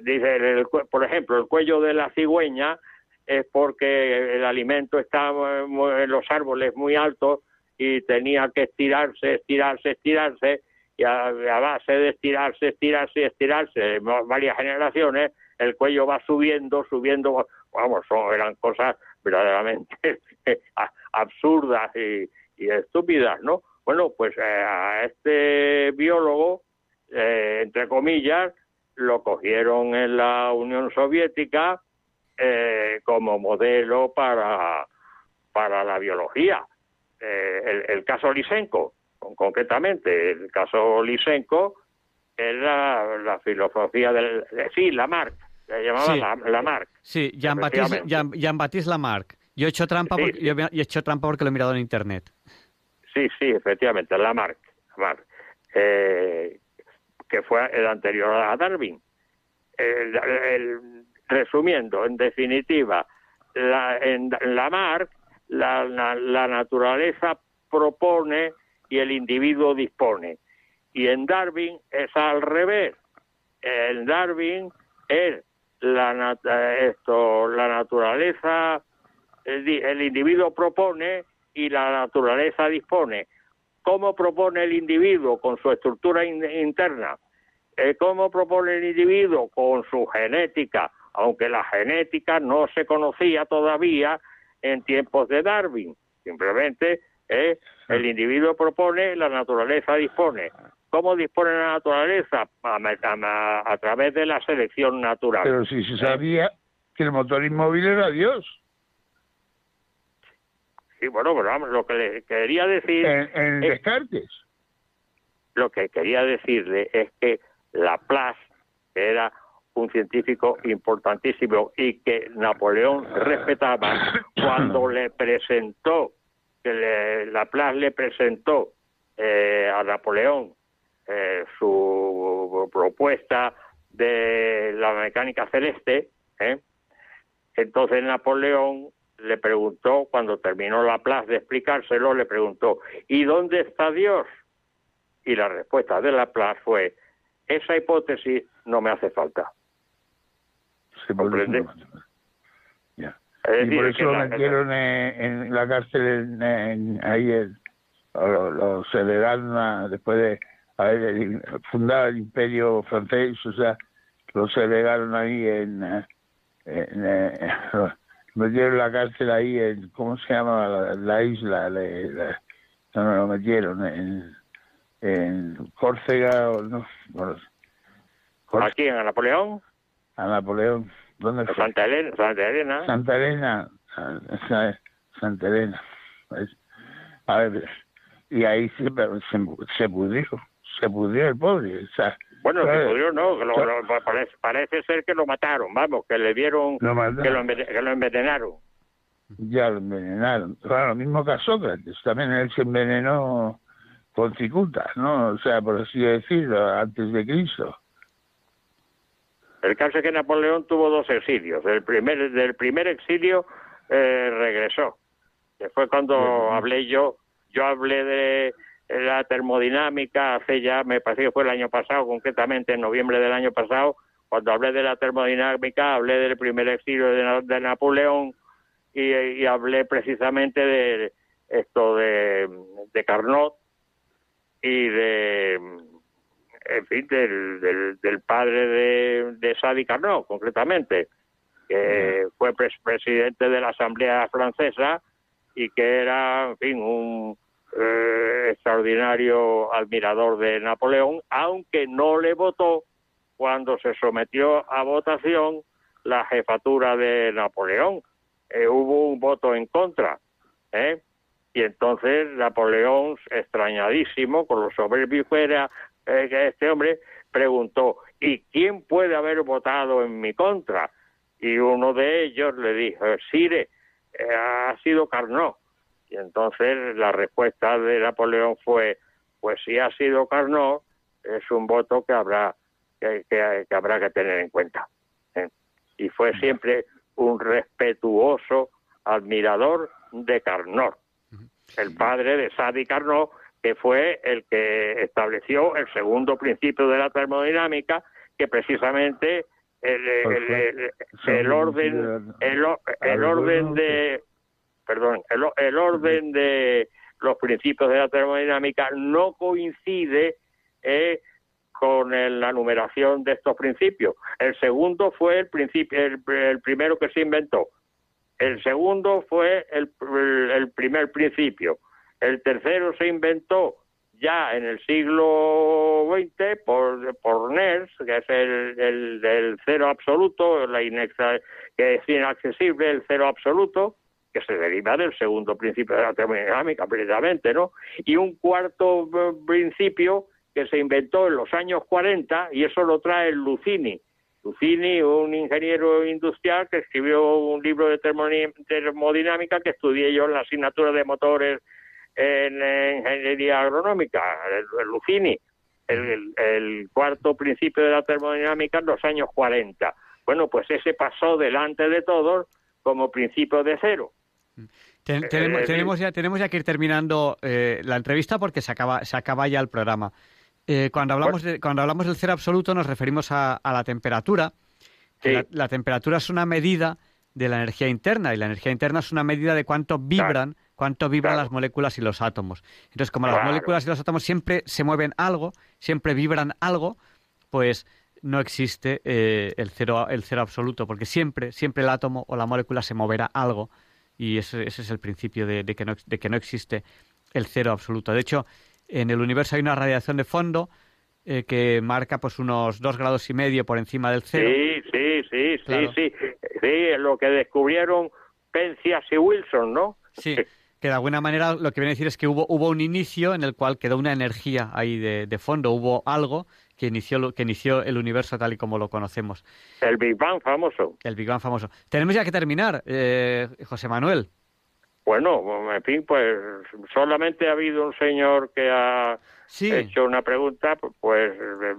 Dice, el cue- por ejemplo, el cuello de la cigüeña es porque el alimento está en los árboles muy altos y tenía que estirarse, estirarse, estirarse y a, a base de estirarse, estirarse estirarse va- varias generaciones, el cuello va subiendo, subiendo, vamos, son, eran cosas verdaderamente (laughs) absurdas y, y estúpidas, ¿no? Bueno, pues eh, a este biólogo, eh, entre comillas, lo cogieron en la Unión Soviética eh, como modelo para, para la biología. Eh, el, el caso Lysenko, con- concretamente, el caso Lysenko era la filosofía del... eh, sí, Lamarck, le llamaban Sí. la, Lamarck. Sí, Jean-Baptiste. Jean, Jean-Baptiste Lamarck. Yo he hecho trampa Sí, porque, yo he- hecho trampa porque lo he mirado en internet. Sí, sí, efectivamente, Lamarck, Lamarck eh, que fue el anterior a Darwin. El- el- resumiendo, en definitiva, la, en Lamarck la, la, la naturaleza propone y el individuo dispone. Y en Darwin es al revés. En Darwin es la, eh, esto, la naturaleza, el, di- el individuo propone y la naturaleza dispone. ¿Cómo propone el individuo con su estructura in- interna? Eh, ¿Cómo propone el individuo con su genética? Aunque la genética no se conocía todavía en tiempos de Darwin. Simplemente eh, el individuo propone, la naturaleza dispone. ¿Cómo dispone la naturaleza? A, a- a través de la selección natural. Pero si se sabía que el motor inmóvil era Dios. Sí, bueno, pero vamos, lo que le quería decir... En, en es- Descartes. lo que quería decirle es que Laplace era un científico importantísimo y que Napoleón respetaba (coughs) cuando le presentó, que le- Laplace le presentó eh, a Napoleón eh, su propuesta de la mecánica celeste, ¿eh? entonces Napoleón le preguntó, cuando terminó Laplace de explicárselo, le preguntó, ¿y dónde está Dios? Y la respuesta de Laplace fue, esa hipótesis no me hace falta. Puede ¿Comprende? Ya. Es y por eso lo la- metieron en, en la cárcel en, en- ahí en- lo, a- después de haber fundado el imperio francés o sea lo segregaron ahí en, en, metieron la cárcel ahí en cómo se llama la, la isla la- no, no, lo metieron en, en Córcega o no bueno, Aquí en Napoleón, a Napoleón ¿dónde fue? Santa Elena, Santa Elena, Santa Elena. A ver, y ahí se, se, se pudrió, se pudrió el pobre. O sea, bueno, se claro, pudrió, no, que lo- lo- parece, parece ser que lo mataron, vamos, que le dieron, Lo mataron. que lo, que lo envenenaron. ya lo envenenaron. Claro, lo mismo que a Sócrates, también él se envenenó con cicuta, ¿no? O sea, por así decirlo, antes de Cristo. El caso es que Napoleón tuvo dos exilios. El primer, del primer exilio eh, regresó. Que fue cuando hablé yo, yo hablé de la termodinámica hace ya, me parece que fue el año pasado, concretamente en noviembre del año pasado, cuando hablé de la termodinámica, hablé del primer exilio de, de Napoleón y, y hablé precisamente de esto de, de Carnot y de, en fin, del, del, del padre de, de Sadi Carnot, concretamente, que fue pres- presidente de la Asamblea Francesa y que era, en fin, un eh, extraordinario admirador de Napoleón, aunque no le votó cuando se sometió a votación la jefatura de Napoleón. Eh, hubo un voto en contra, ¿eh? Y entonces Napoleón, extrañadísimo, con lo soberbio eh, que este hombre, preguntó, ¿y quién puede haber votado en mi contra? Y uno de ellos le dijo, Sire, eh, ha sido Carnot. Y entonces la respuesta de Napoleón fue, pues si ha sido Carnot, es un voto que habrá que, que- que habrá que tener en cuenta. ¿eh? Y fue siempre un respetuoso admirador de Carnot, el padre de Sadi Carnot, que fue el que estableció el segundo principio de la termodinámica, que precisamente el, el- el- el orden el, o- el orden de perdón el, el orden de los principios de la termodinámica no coincide eh, con el- la numeración de estos principios. El segundo fue el principio el, el primero que se inventó. El segundo fue el, el primer principio. El tercero se inventó ya en el siglo XX por, por NERS, que es el cero absoluto, la inexa, que es inaccesible, el cero absoluto, que se deriva del segundo principio de la termodinámica, precisamente, ¿no? Y un cuarto eh, principio que se inventó en los años 40, y eso lo trae Lucini. Lucini, un ingeniero industrial que escribió un libro de termodinámica que estudié yo en la asignatura de motores en, ingeniería agronómica, Lucini, el- el cuarto principio de la termodinámica en los años 40. Bueno, pues ese pasó delante de todos como principio de cero. Ten- Eh, tenemos ya, tenemos ya que ir terminando eh, la entrevista porque se acaba, se acaba ya el programa. Eh, cuando, hablamos de- cuando hablamos del cero absoluto nos referimos a, a la temperatura. La, la temperatura es una medida de la energía interna y la energía interna es una medida de cuánto vibran, cuánto vibran las moléculas y los átomos. Entonces, como las moléculas y los átomos siempre se mueven algo, siempre vibran algo, pues no existe eh, el cero el cero absoluto, porque siempre siempre el átomo o la molécula se moverá algo y ese, ese es el principio de, de que no, de que no existe el cero absoluto. De hecho, en el universo hay una radiación de fondo eh, que marca pues unos dos grados y medio por encima del cero. Sí, sí, sí, sí, Claro. sí. Sí, lo que descubrieron Penzias y Wilson, ¿no? Sí, que de alguna manera lo que viene a decir es que hubo, hubo un inicio en el cual quedó una energía ahí de, de fondo, hubo algo que inició, lo- que inició el universo tal y como lo conocemos, El Big Bang famoso. el Big Bang famoso. Tenemos ya que terminar, eh, José Manuel. Bueno, en fin, pues solamente ha habido un señor que ha Sí. hecho una pregunta, pues... eh,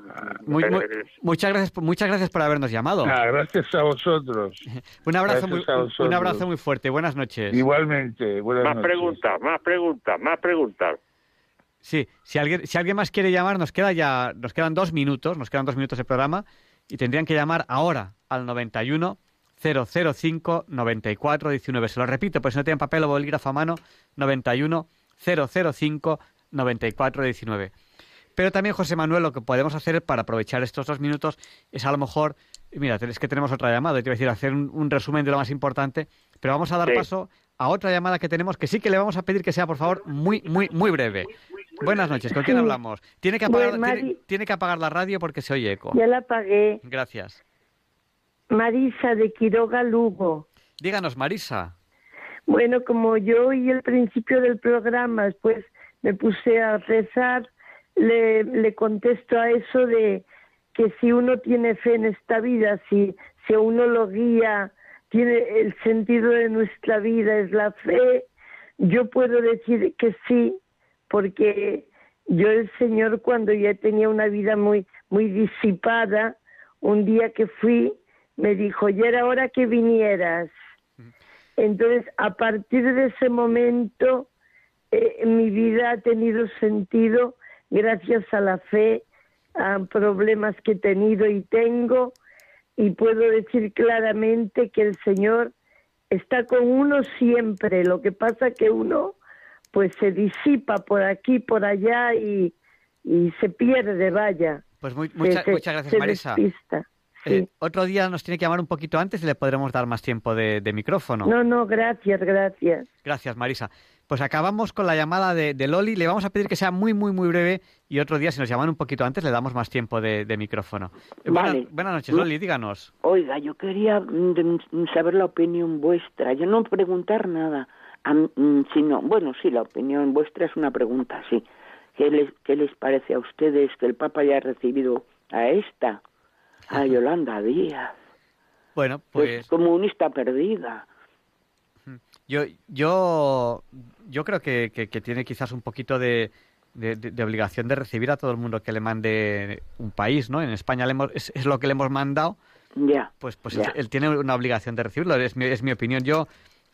Muy- muy- eh, muchas, gracias, por- muchas gracias por habernos llamado. Ah, gracias a vosotros. (laughs) Un abrazo, muy, a un- abrazo muy fuerte. Buenas noches. Igualmente, buenas más noches. preguntas, más preguntas, más preguntas. Sí, si alguien, si alguien más quiere llamar, nos queda ya, nos quedan dos minutos, nos quedan dos minutos de programa y tendrían que llamar ahora al 91 005 94 19. Se lo repito, pues si no tienen papel o bolígrafo a mano, 91 005 94 19. Pero también, José Manuel, lo que podemos hacer para aprovechar estos dos minutos es a lo mejor, mira, es que tenemos otra llamada, te iba a decir, hacer un, un resumen de lo más importante, pero vamos a dar Sí. paso a otra llamada que tenemos, que sí que le vamos a pedir que sea, por favor, muy, muy, muy breve. Buenas noches, ¿con quién Sí. hablamos? Tiene que apagar, Bueno, tiene, Mari- tiene que apagar la radio porque se oye eco. Ya la pagué. Gracias. Marisa de Quiroga Lugo. Díganos, Marisa. Bueno, como yo oí el principio del programa, después me puse a rezar, le, le contesto a eso de que si uno tiene fe en esta vida, si, si uno lo guía, tiene el sentido de nuestra vida es la fe, yo puedo decir que sí, porque yo el Señor cuando ya tenía una vida muy, muy disipada, un día que fui, me dijo, ya era hora que vinieras. Entonces, a partir de ese momento, eh, mi vida ha tenido sentido gracias a la fe, a problemas que he tenido y tengo, y puedo decir claramente que el Señor está con uno siempre. Lo que pasa que uno, pues, se disipa por aquí, por allá y, y se pierde, vaya. Pues muy, mucha- se- muchas gracias, Marisa. despista. Eh, otro día nos tiene que llamar un poquito antes y le podremos dar más tiempo de, de micrófono. No, no, gracias, gracias. Gracias, Marisa. Pues acabamos con la llamada de, de Loli. Le vamos a pedir que sea muy, muy, muy breve y otro día, si nos llaman un poquito antes, le damos más tiempo de, de micrófono. Eh, buena- buenas noches, No- Loli, díganos. Oiga, yo quería mm, mm, saber la opinión vuestra. Yo no preguntar nada, mm, sino, bueno, sí, la opinión vuestra es una pregunta, sí. ¿Qué les, ¿Qué les parece a ustedes que el Papa haya recibido a esta, a (laughs) Yolanda Díaz? Bueno, Pues pues comunista perdida. Yo, yo, yo creo que, que- que tiene quizás un poquito de, de- de- de obligación de recibir a todo el mundo que le mande un país, ¿no? En España le hemos- es, es lo que le hemos mandado, pues, pues él, él tiene una obligación de recibirlo. Es mi, es mi opinión. Yo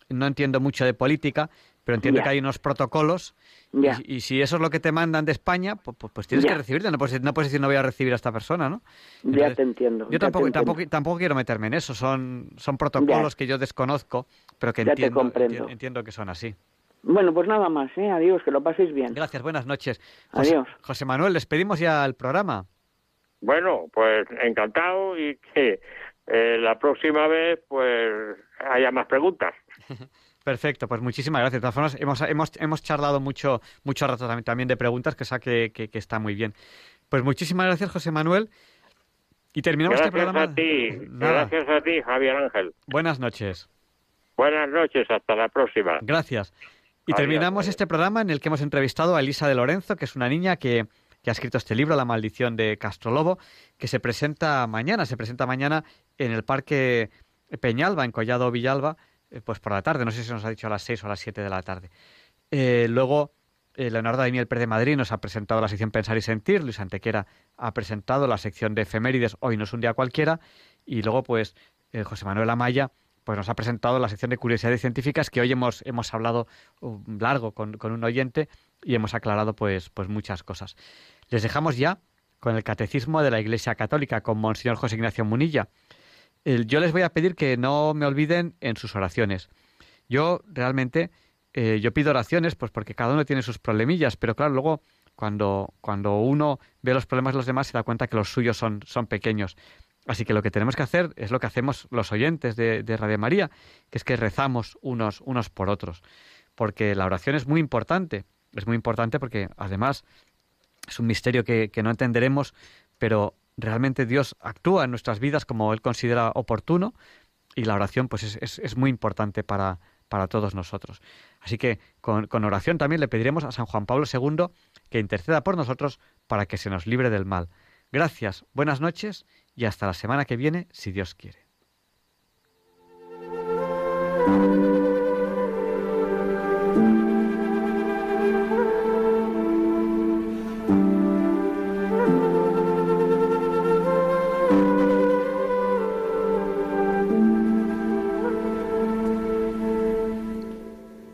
no entiendo mucho de política, pero entiendo Ya. que hay unos protocolos Ya. y, y si eso es lo que te mandan de España, pues, pues, pues tienes Ya. que recibirlo. No puedes, no puedes decir no voy a recibir a esta persona, ¿no? ya te entiendo. Yo tampoco, entiendo. tampoco, tampoco quiero meterme en eso. Son, son protocolos que yo desconozco, pero que Ya te entiendo, comprendo. enti- entiendo que son así. Bueno, pues nada más, ¿eh? Adiós, que lo paséis bien. Gracias, buenas noches. José, Adiós. José Manuel, despedimos ya el programa. Bueno, pues encantado y que eh, la próxima vez pues haya más preguntas. (laughs) Perfecto, pues muchísimas gracias. De todas formas, hemos, hemos, hemos charlado mucho, mucho rato también, también de preguntas, que, que, que, que está muy bien. Pues muchísimas gracias, José Manuel. Y terminamos Gracias este programa. a ti, Nada. gracias a ti, Javier Ángel. Buenas noches. Buenas noches, hasta la próxima. Gracias. Y Adiós, terminamos este programa en el que hemos entrevistado a Elisa de Lorenzo, que es una niña que, que ha escrito este libro, La maldición de Castrolobo, que se presenta mañana, se presenta mañana en el Parque Peñalba, en Collado Villalba, pues por la tarde, no sé si nos ha dicho a las 6 o a las 7 de la tarde. Eh, luego, eh, Leonardo Daimiel Pérez de Madrid nos ha presentado la sección Pensar y Sentir, Luis Antequera ha presentado la sección de efemérides, Hoy no es un día cualquiera, y luego, pues, eh, José Manuel Amaya pues nos ha presentado la sección de curiosidades científicas que hoy hemos, hemos hablado um, largo con, con un oyente y hemos aclarado pues, pues muchas cosas. Les dejamos ya con el Catecismo de la Iglesia Católica con Monseñor José Ignacio Munilla. Yo les voy a pedir que no me olviden en sus oraciones. Yo realmente, eh, yo pido oraciones, pues porque cada uno tiene sus problemillas, pero claro, luego cuando, cuando uno ve los problemas de los demás se da cuenta que los suyos son, son pequeños. Así que lo que tenemos que hacer es lo que hacemos los oyentes de, de Radio María, que es que rezamos unos, unos por otros. Porque la oración es muy importante. Es muy importante porque además es un misterio que, que no entenderemos, pero realmente Dios actúa en nuestras vidas como Él considera oportuno y la oración pues es, es, muy importante para, para, todos nosotros. Así que con, con, oración también le pediremos a San Juan Pablo II que interceda por nosotros para que se nos libre del mal. Gracias, buenas noches y hasta la semana que viene, si Dios quiere.